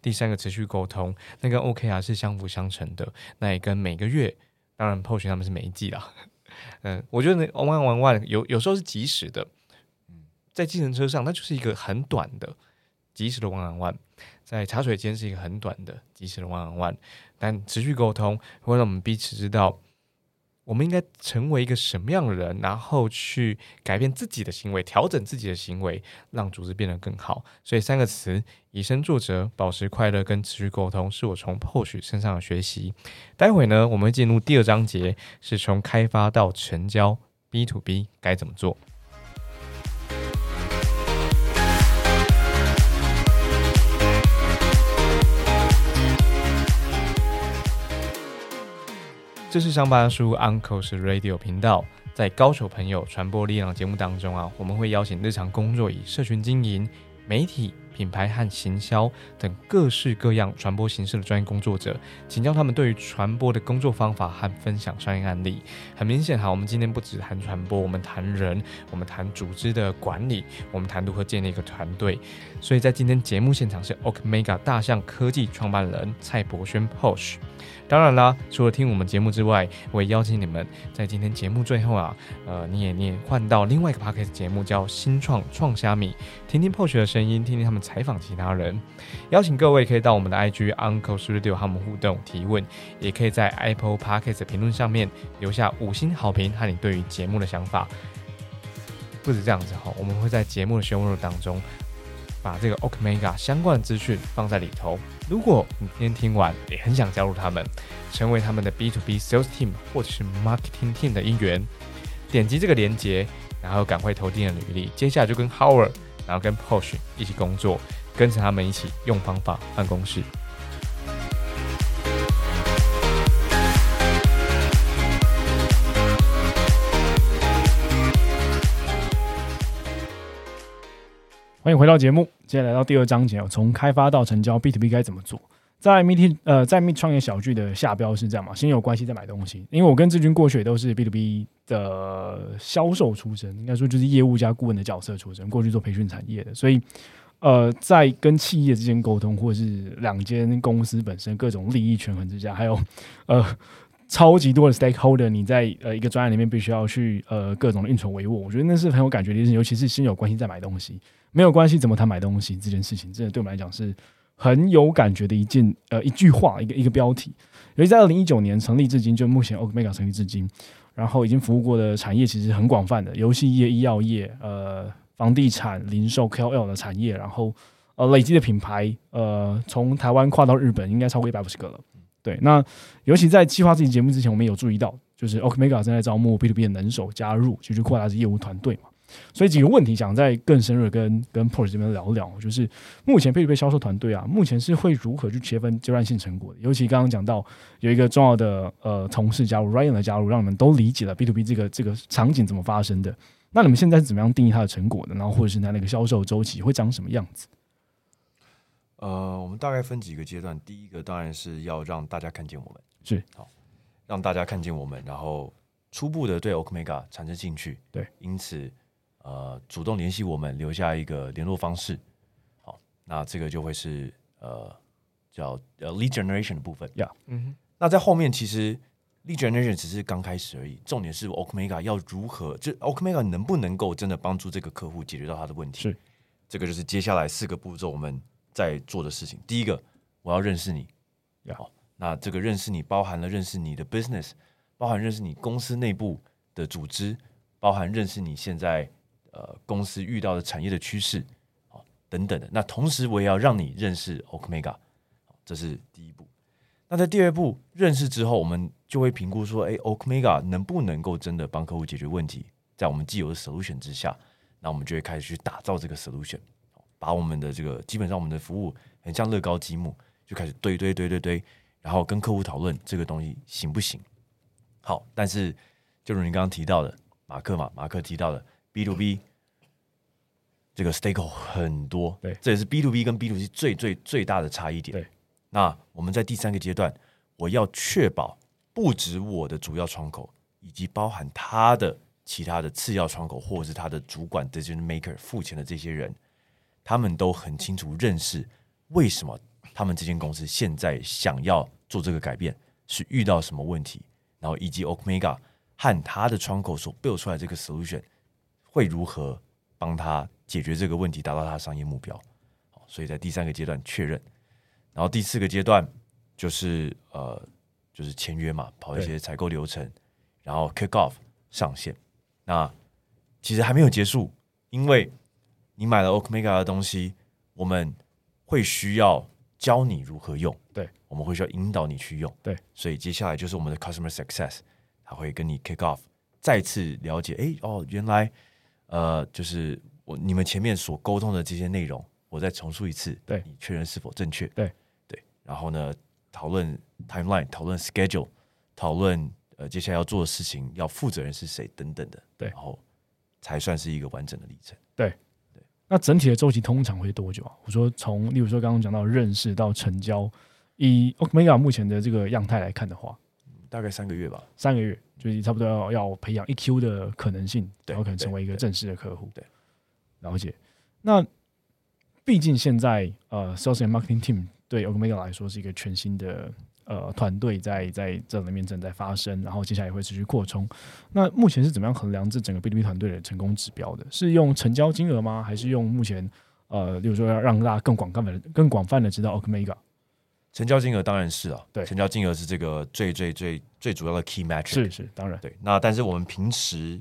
第三个，持续沟通，那跟 OKR 是相辅相成的，那也跟每个月，当然 POS 他们是每一季啦，嗯，我觉得那 one one one 有有时候是及时的，在计程车上，那就是一个很短的及时的 one on one，在茶水间是一个很短的及时的 one on one，但持续沟通会让我们彼此知道我们应该成为一个什么样的人，然后去改变自己的行为，调整自己的行为，让组织变得更好。所以三个词：以身作则、保持快乐跟持续沟通，是我从 POS 身上的学习。待会呢，我们会进入第二章节，是从开发到成交 B to B 该怎么做。这是上班叔 Uncle's Radio 频道，在高手朋友传播力量节目当中啊，我们会邀请日常工作以社群经营、媒体、品牌和行销等各式各样传播形式的专业工作者，请教他们对于传播的工作方法和分享商业案例。很明显哈，我们今天不只谈传播，我们谈人，我们谈组织的管理，我们谈如何建立一个团队。所以在今天节目现场是 Okmega 大象科技创办人蔡博轩 Posh。当然啦，除了听我们节目之外，我也邀请你们在今天节目最后啊，呃，你也你也换到另外一个 podcast 节目叫新创创虾米，听听 Posh 的声音，听听他们采访其他人。邀请各位可以到我们的 IG Uncle Studio 和我们互动提问，也可以在 Apple Podcast 评论上面留下五星好评和你对于节目的想法。不止这样子哈，我们会在节目的 show note 当中把这个 Okmega 相关的资讯放在里头。如果你今天听完也很想加入他们，成为他们的 B to B Sales Team 或者是 Marketing Team 的一员，点击这个链接，然后赶快投递的履历，接下来就跟 Howard，然后跟 Posh 一起工作，跟着他们一起用方法办公室。欢迎回到节目，接下来到第二章节，从开发到成交，B to B 该怎么做？在 Meet 呃，在 Meet 创业小聚的下标是这样嘛？先有关系再买东西，因为我跟志军过去也都是 B to B 的销售出身，应该说就是业务加顾问的角色出身，过去做培训产业的，所以呃，在跟企业之间沟通，或是两间公司本身各种利益权衡之下，还有呃超级多的 stakeholder，你在呃一个专案里面必须要去呃各种运筹帷幄，我觉得那是很有感觉的一件事，尤其是先有关系再买东西，没有关系怎么谈买东西这件事情，真的对我们来讲是。很有感觉的一件呃一句话一个一个标题，尤其在二零一九年成立至今，就目前 Omega 成立至今，然后已经服务过的产业其实很广泛的，游戏业、医药业、呃房地产、零售、KOL 的产业，然后呃累积的品牌呃从台湾跨到日本，应该超过一百五十个了。对，那尤其在计划这期节目之前，我们有注意到，就是 Omega 正在招募 B to B 的能手加入，就去扩大这业务团队嘛。所以几个问题想再更深入跟跟 Porsche 这边聊聊，就是目前 B to 销售团队啊，目前是会如何去切分阶段性成果的？尤其刚刚讲到有一个重要的呃同事加入 Ryan 的加入，让你们都理解了 B to B 这个这个场景怎么发生的。那你们现在是怎么样定义它的成果的？然后或者是它那个销售周期会长什么样子？呃，我们大概分几个阶段，第一个当然是要让大家看见我们，是好让大家看见我们，然后初步的对 Omega 产生兴趣，对，因此。呃，主动联系我们，留下一个联络方式。好，那这个就会是呃叫呃 lead generation 的部分。呀，嗯，那在后面其实 lead generation 只是刚开始而已，重点是 Omega 要如何，就 Omega 能不能够真的帮助这个客户解决到他的问题？是，这个就是接下来四个步骤我们在做的事情。第一个，我要认识你。好，那这个认识你包含了认识你的 business，包含认识你公司内部的组织，包含认识你现在。呃，公司遇到的产业的趋势，啊，等等的。那同时，我也要让你认识 Omega，这是第一步。那在第二步认识之后，我们就会评估说，哎，Omega 能不能够真的帮客户解决问题？在我们既有的 solution 之下，那我们就会开始去打造这个 solution，把我们的这个基本上我们的服务很像乐高积木，就开始堆堆堆堆堆，然后跟客户讨论这个东西行不行？好，但是就如你刚刚提到的，马克嘛，马克提到的。B to B 这个 stake 很多，对，这也是 B to B 跟 B to C 最最最大的差异点。对，那我们在第三个阶段，我要确保不止我的主要窗口，以及包含他的其他的次要窗口，或者是他的主管 decision maker 付钱的这些人，他们都很清楚认识为什么他们这间公司现在想要做这个改变，是遇到什么问题，然后以及 Omega 和他的窗口所 build 出来这个 solution。会如何帮他解决这个问题，达到他的商业目标？好，所以在第三个阶段确认，然后第四个阶段就是呃，就是签约嘛，跑一些采购流程，然后 kick off 上线。那其实还没有结束，因为你买了 Omega 的东西，我们会需要教你如何用，对，我们会需要引导你去用，对，所以接下来就是我们的 customer success，他会跟你 kick off，再次了解，哎，哦，原来。呃，就是我你们前面所沟通的这些内容，我再重述一次，对你确认是否正确。对对，然后呢，讨论 timeline，讨论 schedule，讨论呃接下来要做的事情，要负责人是谁等等的。对，然后才算是一个完整的历程。对对，那整体的周期通常会多久啊？我说从，例如说刚刚讲到认识到成交，以 Omega 目前的这个样态来看的话，大概三个月吧，三个月。就是差不多要要培养一 Q 的可能性，然后可能成为一个正式的客户。对，了解。那毕竟现在呃，sales and marketing team 对 Omega 来说是一个全新的呃团队，在在这里面正在发生，然后接下来也会持续扩充。那目前是怎么样衡量这整个 B to B 团队的成功指标的？是用成交金额吗？还是用目前呃，例如说要让大家更广泛的、更广泛的知道 Omega？成交金额当然是啊，对，成交金额是这个最最最最主要的 key metric，是是，当然对。那但是我们平时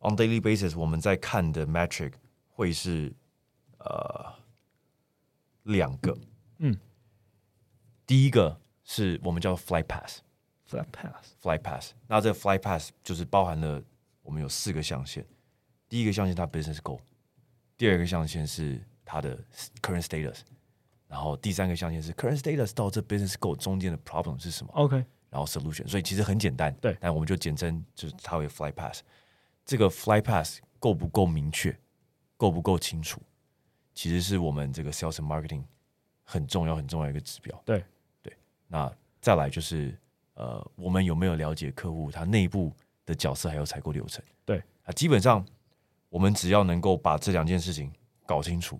on daily basis 我们在看的 metric 会是呃两个，嗯，第一个是我们叫 Flight Pass。Flat Pass，Fly Pass。那这个 Fly Pass 就是包含了我们有四个象限，第一个象限它 Business Goal，第二个象限是它的 Current Status，然后第三个象限是 Current Status 到这 Business Goal 中间的 Problem 是什么，OK，然后 Solution。所以其实很简单，对但我们就简称就是它为 Fly Pass。这个 Fly Pass 够不够明确，够不够清楚，其实是我们这个 Sales and Marketing 很重要很重要一个指标。对对，那再来就是呃，我们有没有了解客户他内部的角色还有采购流程？对啊，基本上我们只要能够把这两件事情搞清楚，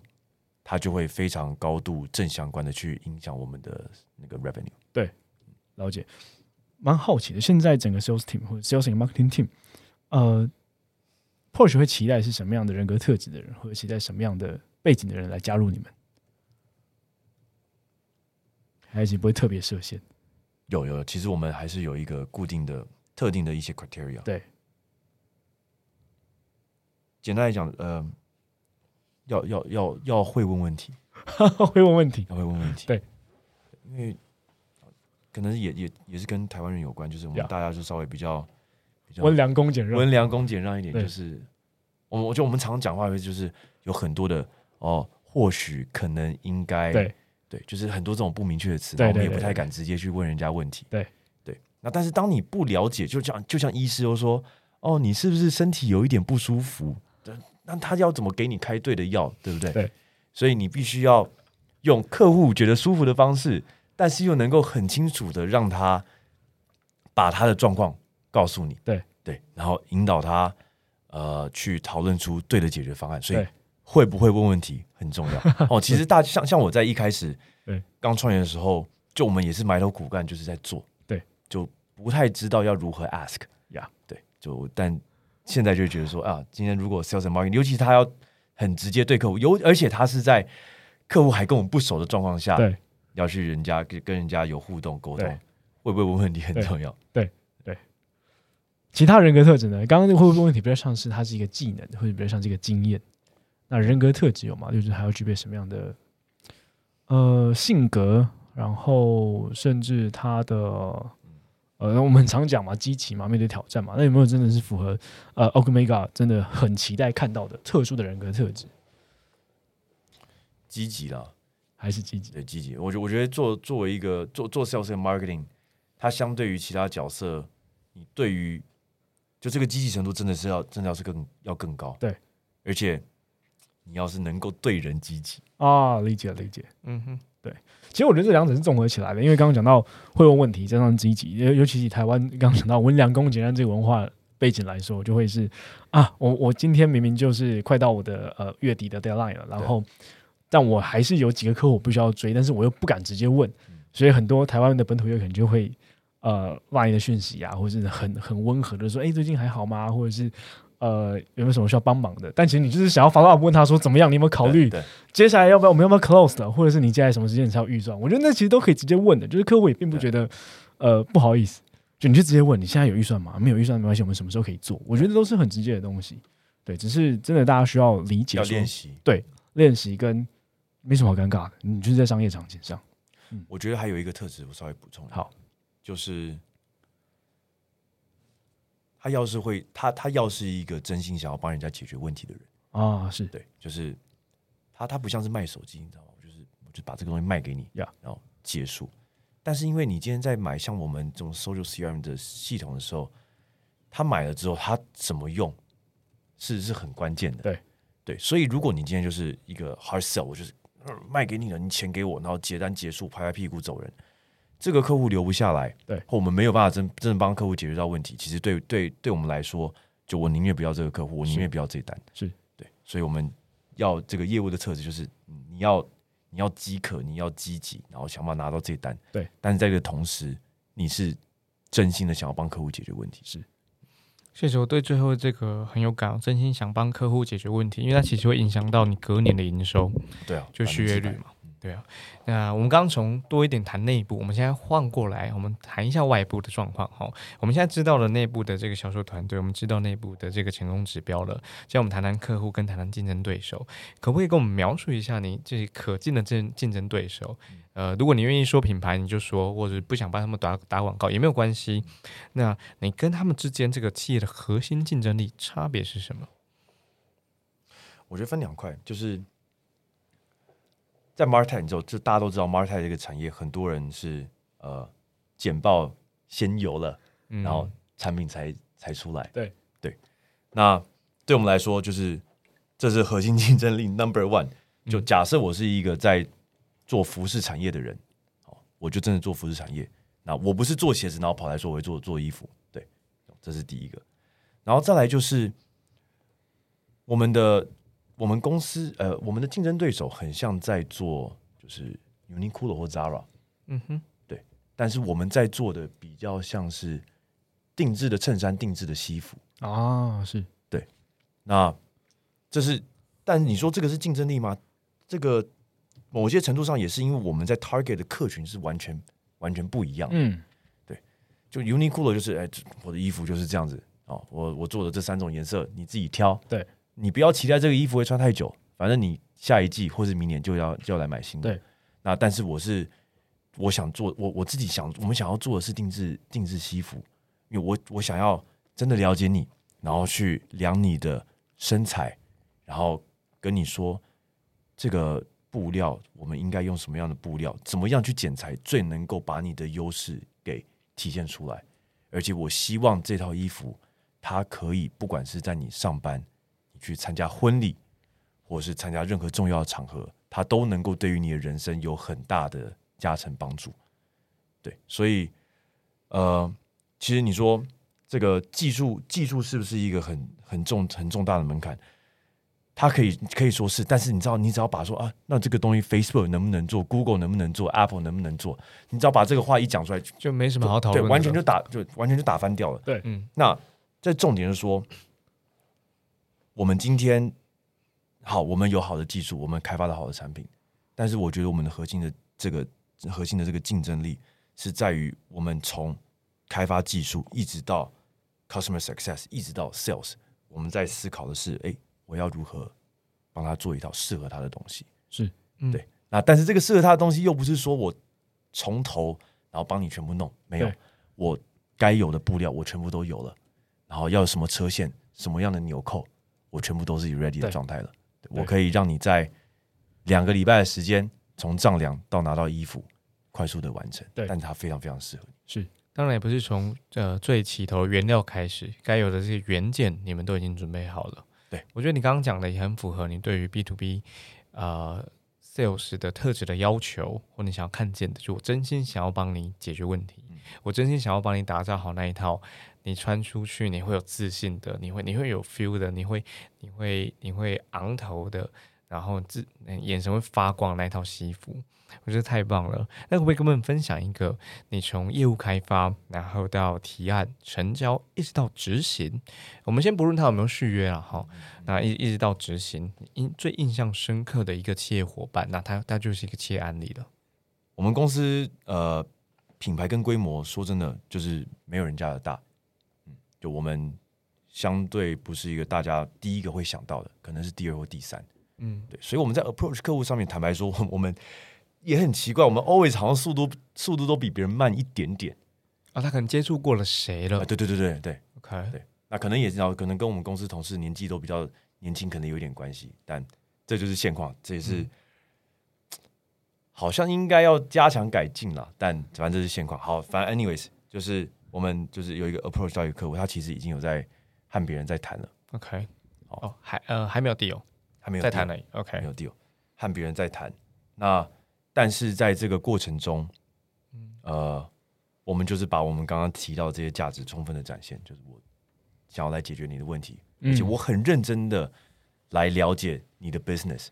它就会非常高度正相关的去影响我们的那个 revenue。对了解。蛮好奇的，现在整个 sales team 或者 sales and marketing team，呃，Porsche 会期待是什么样的人格特质的人，或者期待什么样的背景的人来加入你们？还是不会特别设限？有有，其实我们还是有一个固定的、特定的一些 criteria。对，简单来讲，呃，要要要要会问问题，会问问题。要会问问题。对，因为可能也也也是跟台湾人有关，就是我们大家就稍微比较比较温良恭俭让，温良恭俭让一点，就是我们我觉得我们常讲话就是有很多的哦，或许可能应该对对，就是很多这种不明确的词，我们也不太敢直接去问人家问题。对对，那但是当你不了解，就像就像医师又说，哦，你是不是身体有一点不舒服？对那他要怎么给你开对的药，对不对？对，所以你必须要用客户觉得舒服的方式，但是又能够很清楚的让他把他的状况告诉你。对对，然后引导他呃去讨论出对的解决方案。所以会不会问问题很重要 哦。其实大像像我在一开始对刚创业的时候，就我们也是埋头苦干，就是在做，对，就不太知道要如何 ask 呀对，就但现在就觉得说啊，今天如果 sales and marketing，尤其他要很直接对客户，尤而且他是在客户还跟我们不熟的状况下，对要去人家跟跟人家有互动沟通，会不会问问题很对重要。对对其他人格特质呢？刚刚那个会不会问题比较像是它是一个技能，或者比较像是一个经验。那人格特质有吗？就是还要具备什么样的呃性格，然后甚至他的呃，我们很常讲嘛，积极嘛，面对挑战嘛。那有没有真的是符合呃 Omega 真的很期待看到的特殊的人格特质？积极啦，还是积极？对积极。我觉我觉得做作为一个做做 sales and marketing，它相对于其他角色，你对于就这个积极程度真的是要真的要是更要更高。对，而且你要是能够对人积极，啊，理解理解。嗯哼，其实我觉得这两者是综合起来的，因为刚刚讲到会问问题，加上积极，尤尤其是台湾刚刚讲到温良恭俭让这个文化背景来说，就会是啊，我我今天明明就是快到我的呃月底的 deadline 了，然后但我还是有几个客户我必须要追，但是我又不敢直接问，所以很多台湾的本土业可能就会呃 line 的讯息啊，或者是很很温和的说，哎、最近还好吗？或者是呃有没有什么需要帮忙的？但其实你就是想要 follow up 问他说怎么样，你有没有考虑？接下来要不要我们要不要 close 的，或者是你接下来什么时间你才有预算？我觉得那其实都可以直接问的，就是客户也并不觉得呃不好意思，就你就直接问你现在有预算吗？没有预算没关系，我们什么时候可以做？我觉得都是很直接的东西。对，只是真的大家需要理解要练习。对练习跟没什么好尴尬的，你就是在商业场景上。嗯我觉得还有一个特质，我稍微补充一下，好，就是他要是会，他他要是一个真心想要帮人家解决问题的人，啊，是对，就是他他不像是卖手机，你知道吗？我就是我就把这个东西卖给你呀然后结束。但是因为你今天在买像我们这种 social CRM 的系统的时候，他买了之后他怎么用是是很关键的。对对，所以如果你今天就是一个 hard sell，我就是、呃卖给你了，你钱给我，然后结单结束，拍拍屁股走人，这个客户留不下来，对。或我们没有办法真真的帮客户解决到问题，其实对对对我们来说，就我宁愿不要这个客户，我宁愿不要这一单，是。对，所以我们要这个业务的特质就是嗯你要你要饥渴，你要积极，然后想办法拿到这一单，对，但是在这个同时，你是真心的想要帮客户解决问题，是。确实我对最后这个很有感，我真心想帮客户解决问题，因为它其实会影响到你隔年的营收，对啊，就续约率嘛。对啊，那我们刚刚从多一点谈内部，我们现在换过来，我们谈一下外部的状况哈。我们现在知道了内部的这个销售团队，我们知道内部的这个成功指标了。现在我们谈谈客户，跟谈谈竞争对手，可不可以跟我们描述一下你这些可敬的竞竞争对手？呃，如果你愿意说品牌，你就说；或者不想帮他们打打广告也没有关系。那你跟他们之间这个企业的核心竞争力差别是什么？我觉得分两块，就是在 Martech，你知道，这大家都知道 Martech 这个产业，很多人是呃简报先有了，嗯然后产品才才出来。对对，那对我们来说，就是这是核心竞争力 Number One。就假设我是一个在做服饰产业的人，哦，我就真的做服饰产业。那我不是做鞋子，然后跑来说我会做做衣服，对，这是第一个。然后再来就是我们的我们公司呃，我们的竞争对手很像在做就是 Uniqlo 或 Zara，嗯哼，对但是我们在做的比较像是定制的衬衫、定制的西服。啊，是对那这是，但你说这个是竞争力吗？这个某些程度上也是因为我们在 target 的客群是完全完全不一样的。嗯，就 Uniqlo 就是，哎、我的衣服就是这样子哦，我我做的这三种颜色你自己挑，对你不要期待这个衣服会穿太久，反正你下一季或是明年就要就要来买新的。对，那但是我是我想做，我我自己想，我们想要做的是定制定制西服，因为我我想要真的了解你，然后去量你的身材，然后跟你说这个布料我们应该用什么样的布料，怎么样去剪裁最能够把你的优势给体现出来。而且我希望这套衣服，它可以不管是在你上班、你去参加婚礼，或者是参加任何重要的场合，它都能够对于你的人生有很大的加成帮助。对，所以呃，其实你说这个技术技术是不是一个很很重很重大的门槛？它可以可以说是，但是你知道，你只要把说啊，那这个东西 Facebook 能不能做，Google 能不能做，Apple 能不能做，你只要把这个话一讲出来，就没什么好讨对，论对，完全就打就完全就打翻掉了。对嗯那这重点是说，我们今天好，我们有好的技术，我们开发了好的产品，但是我觉得我们的核心的这个核心的这个竞争力是在于我们从开发技术一直到 customer success，一直到 sales，我们在思考的是，哎，我要如何帮他做一套适合他的东西。是，嗯对。那但是这个适合他的东西，又不是说我从头然后帮你全部弄，没有，我该有的布料我全部都有了，然后要什么车线、什么样的纽扣，我全部都是 ready 的状态了。我可以让你在两个礼拜的时间，从丈量到拿到衣服，快速的完成。对但它非常非常适合你。是，当然也不是从呃最起头原料开始，该有的这些原件你们都已经准备好了。对我觉得你刚刚讲的也很符合你对于 B to B 呃 sales 的特质的要求，或你想要看见的，就我真心想要帮你解决问题，嗯我真心想要帮你打造好那一套，你穿出去你会有自信的，你会你会有 feel 的，你会你会你会昂头的，然后自眼神会发光那一套西服。我觉得太棒了，那可不可以跟我们分享一个你从业务开发，然后到提案、成交，一直到执行？我们先不论他有没有续约了哈，那一一直到执行，印最印象深刻的一个企业伙伴，那他他就是一个企业案例了。我们公司呃品牌跟规模，说真的就是没有人家的大。嗯，就我们相对不是一个大家第一个会想到的，可能是第二或第三。嗯，对，所以我们在 approach 客户上面，坦白说，我们也很奇怪，我们 always 好像速度速度都比别人慢一点点。啊，他可能接触过了谁了、啊，对对对对对，OK，对那可能也知道可能跟我们公司同事年纪都比较年轻，可能有点关系，但这就是现况，这也是、嗯好像应该要加强改进了。但反正这是现况。好，反正 anyways，就是我们就是有一个 approach 到一个客户，他其实已经有在和别人在谈了，OK，哦，还呃还没有 deal，还没有在谈而已。OK，没有 deal，和别人在谈。那但是在这个过程中，嗯。呃，我们就是把我们刚刚提到的这些价值充分的展现，就是我想要来解决你的问题，嗯。而且我很认真的来了解你的 business，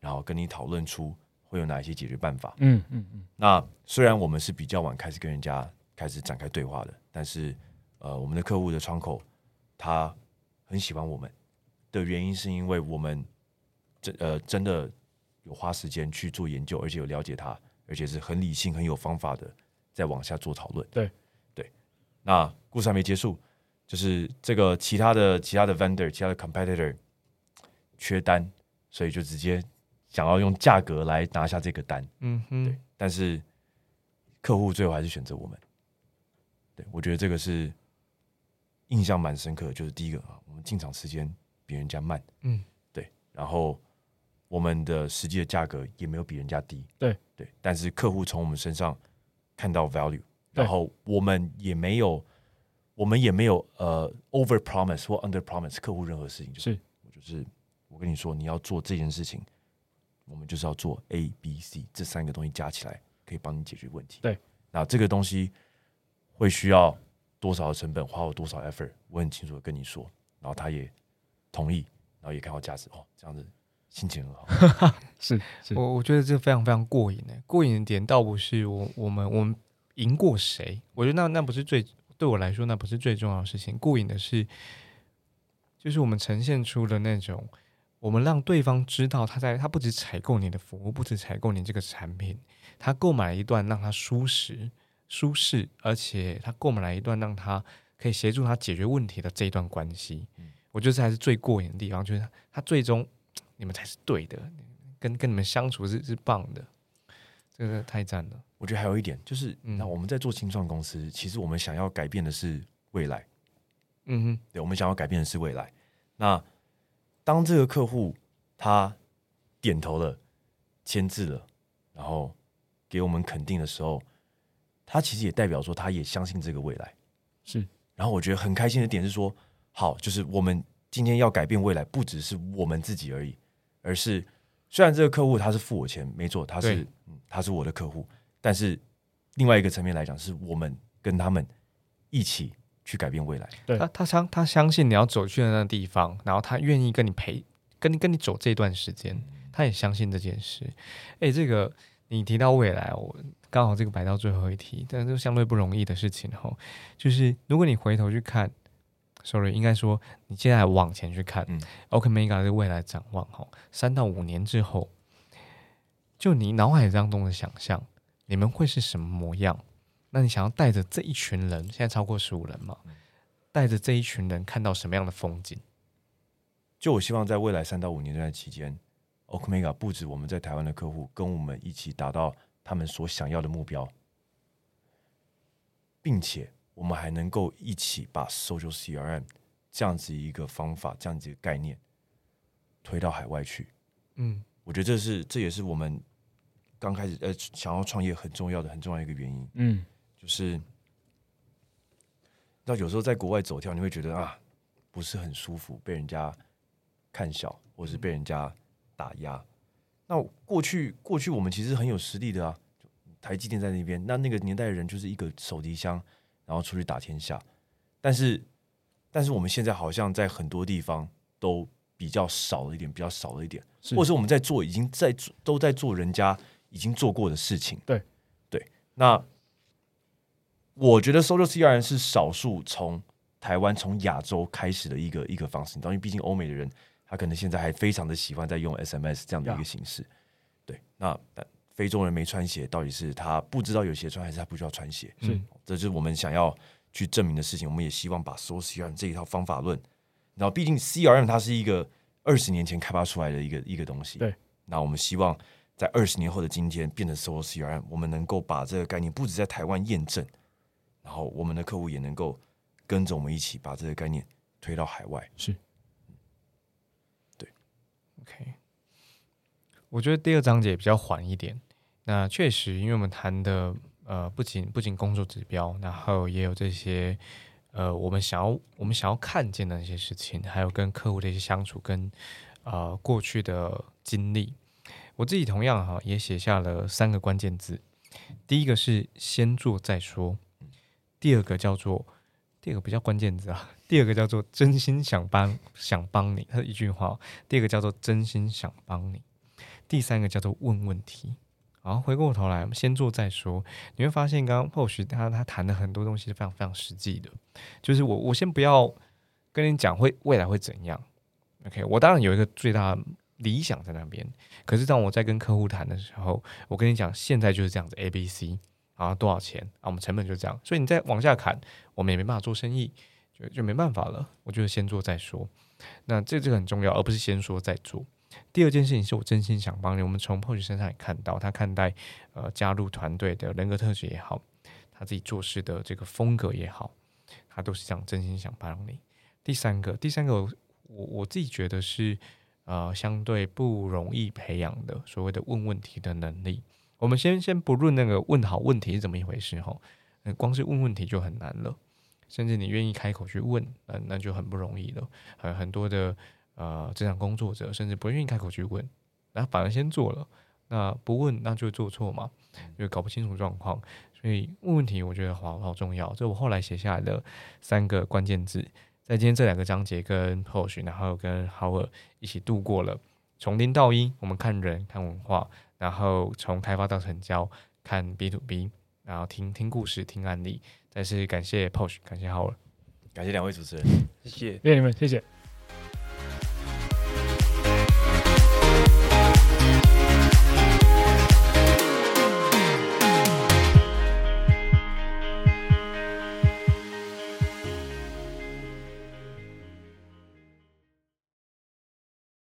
然后跟你讨论出会有哪一些解决办法。嗯嗯嗯，那虽然我们是比较晚开始跟人家开始展开对话的，但是呃，我们的客户的窗口他很喜欢我们的原因，是因为我们真呃真的有花时间去做研究，而且有了解他，而且是很理性、很有方法的，在往下做讨论。对对，那故事还没结束，就是这个其他的其他的 vendor、其他的 competitor 缺单，所以就直接想要用价格来拿下这个单。嗯对哼，，但是客户最后还是选择我们。对我觉得这个是印象蛮深刻的，就是第一个啊，我们进场时间比人家慢，嗯，对，然后我们的实际的价格也没有比人家低，对。对，但是客户从我们身上看到 value，然后我们也没有，我们也没有呃 over promise 或 under promise 客户任何事情，就是我就是我跟你说你要做这件事情，我们就是要做 A、B、C 这三个东西加起来可以帮你解决问题。对，那这个东西会需要多少的成本，花我多少 effort，我很清楚的跟你说，然后他也同意，然后也看到价值，哦，这样子心情很好。是是，我我觉得这非常非常过瘾呢。过瘾的点倒不是我我们我们赢过谁，我觉得那那不是最对我来说那不是最重要的事情。过瘾的是，就是我们呈现出的那种，我们让对方知道他在他不止采购你的服务，不止采购你这个产品，他购买一段让他舒适舒适，而且他购买了一段让他可以协助他解决问题的这一段关系。我觉得这才是最过瘾的地方，就是他他最终你们才是对的，跟跟你们相处是是棒的，这个太赞了。我觉得还有一点就是，嗯那我们在做新创公司，其实我们想要改变的是未来。嗯哼，对，我们想要改变的是未来。那当这个客户他点头了、签字了，然后给我们肯定的时候，他其实也代表说他也相信这个未来。是，然后我觉得很开心的点是说，好，就是我们今天要改变未来，不只是我们自己而已，而是虽然这个客户他是付我钱，没错，他是嗯他是我的客户，但是另外一个层面来讲，是我们跟他们一起去改变未来。对他他相他相信你要走去的那个地方，然后他愿意跟你陪，跟你跟你走这段时间，他也相信这件事。哎，这个你提到未来，我刚好这个摆到最后一题，但是这相对不容易的事情吼，就是如果你回头去看，sorry，应该说你现在往前去看、嗯 o k Mega 的未来展望吼，三到五年之后，就你脑海当中的想象，你们会是什么模样？那你想要带着这一群人，现在超过十五人嘛？带着这一群人看到什么样的风景？就我希望在未来三到五年这段期间，Okmega 不止我们在台湾的客户，跟我们一起达到他们所想要的目标，并且我们还能够一起把 Social CRM 这样子一个方法、这样子一个概念推到海外去。嗯我觉得这是这也是我们刚开始呃想要创业很重要的很重要的一个原因。嗯，就是，那有时候在国外走跳，你会觉得啊，不是很舒服，被人家看小，或是被人家打压。那过去过去我们其实很有实力的啊，台积电在那边，那那个年代的人就是一个手提箱，然后出去打天下。但是，但是我们现在好像在很多地方都比较少了一点，比较少了一点，是或者是我们在做，已经在做都在做人家已经做过的事情。对对，那我觉得 Social CRM 是少数从台湾从亚洲开始的一个一个方式。因为毕竟欧美的人，他可能现在还非常的喜欢在用 SMS 这样的一个形式。对，那非洲人没穿鞋，到底是他不知道有鞋穿，还是他不需要穿鞋？是这就是我们想要去证明的事情。我们也希望把 Social CRM 这一套方法论，然后毕竟 CRM 它是一个二十年前开发出来的一个一个东西。对，那我们希望在二十年后的今天变成 Social CRM，我们能够把这个概念不止在台湾验证，然后我们的客户也能够跟着我们一起把这个概念推到海外。，OK。我觉得第二章节比较缓一点。那确实，因为我们谈的呃，不仅不仅工作指标，然后也有这些呃，我们想要我们想要看见的那些事情，还有跟客户的一些相处跟呃过去的经历。我自己同样哈也写下了三个关键字，第一个是先做再说，第二个叫做第二个比较关键字啊，第二个叫做真心想帮想帮你，它一句话。第二个叫做真心想帮你，第三个叫做问问题。好，回过头来，我们先做再说。你会发现，刚刚 POS 他他谈的很多东西是非常非常实际的，就是我我先不要跟你讲会未来会怎样。OK，我当然有一个最大理想在那边。可是当我在跟客户谈的时候，我跟你讲，现在就是这样子，A、B、C 啊，多少钱啊？我们成本就这样，所以你再往下砍，我们也没办法做生意，就就没办法了。我觉得先做再说，那这这个很重要，而不是先说再做。第二件事情是我真心想帮你。我们从 p o 身上也看到，他看待呃加入团队的人格特质也好，他自己做事的这个风格也好，他都是想真心想帮你。第三个，第三个我我自己觉得是呃相对不容易培养的所谓的问问题的能力。我们先先不论那个问好问题是怎么一回事哈，光是问问题就很难了，甚至你愿意开口去问，那那就很不容易了，很很多的。呃，职场工作者甚至不愿意开口去问，然后反而先做了，那不问那就做错嘛，就搞不清楚状况，所以问问题我觉得好好重要。这我后来写下来的三个关键字，在今天这两个章节跟 Posh，然后跟 Howard 一起度过了从零到一，我们看人看文化，然后从开发到成交，看 B to B，然后听听故事听案例。再次感谢 Posh，感谢 Howard，感谢两位主持人，谢谢，谢谢你们，谢谢。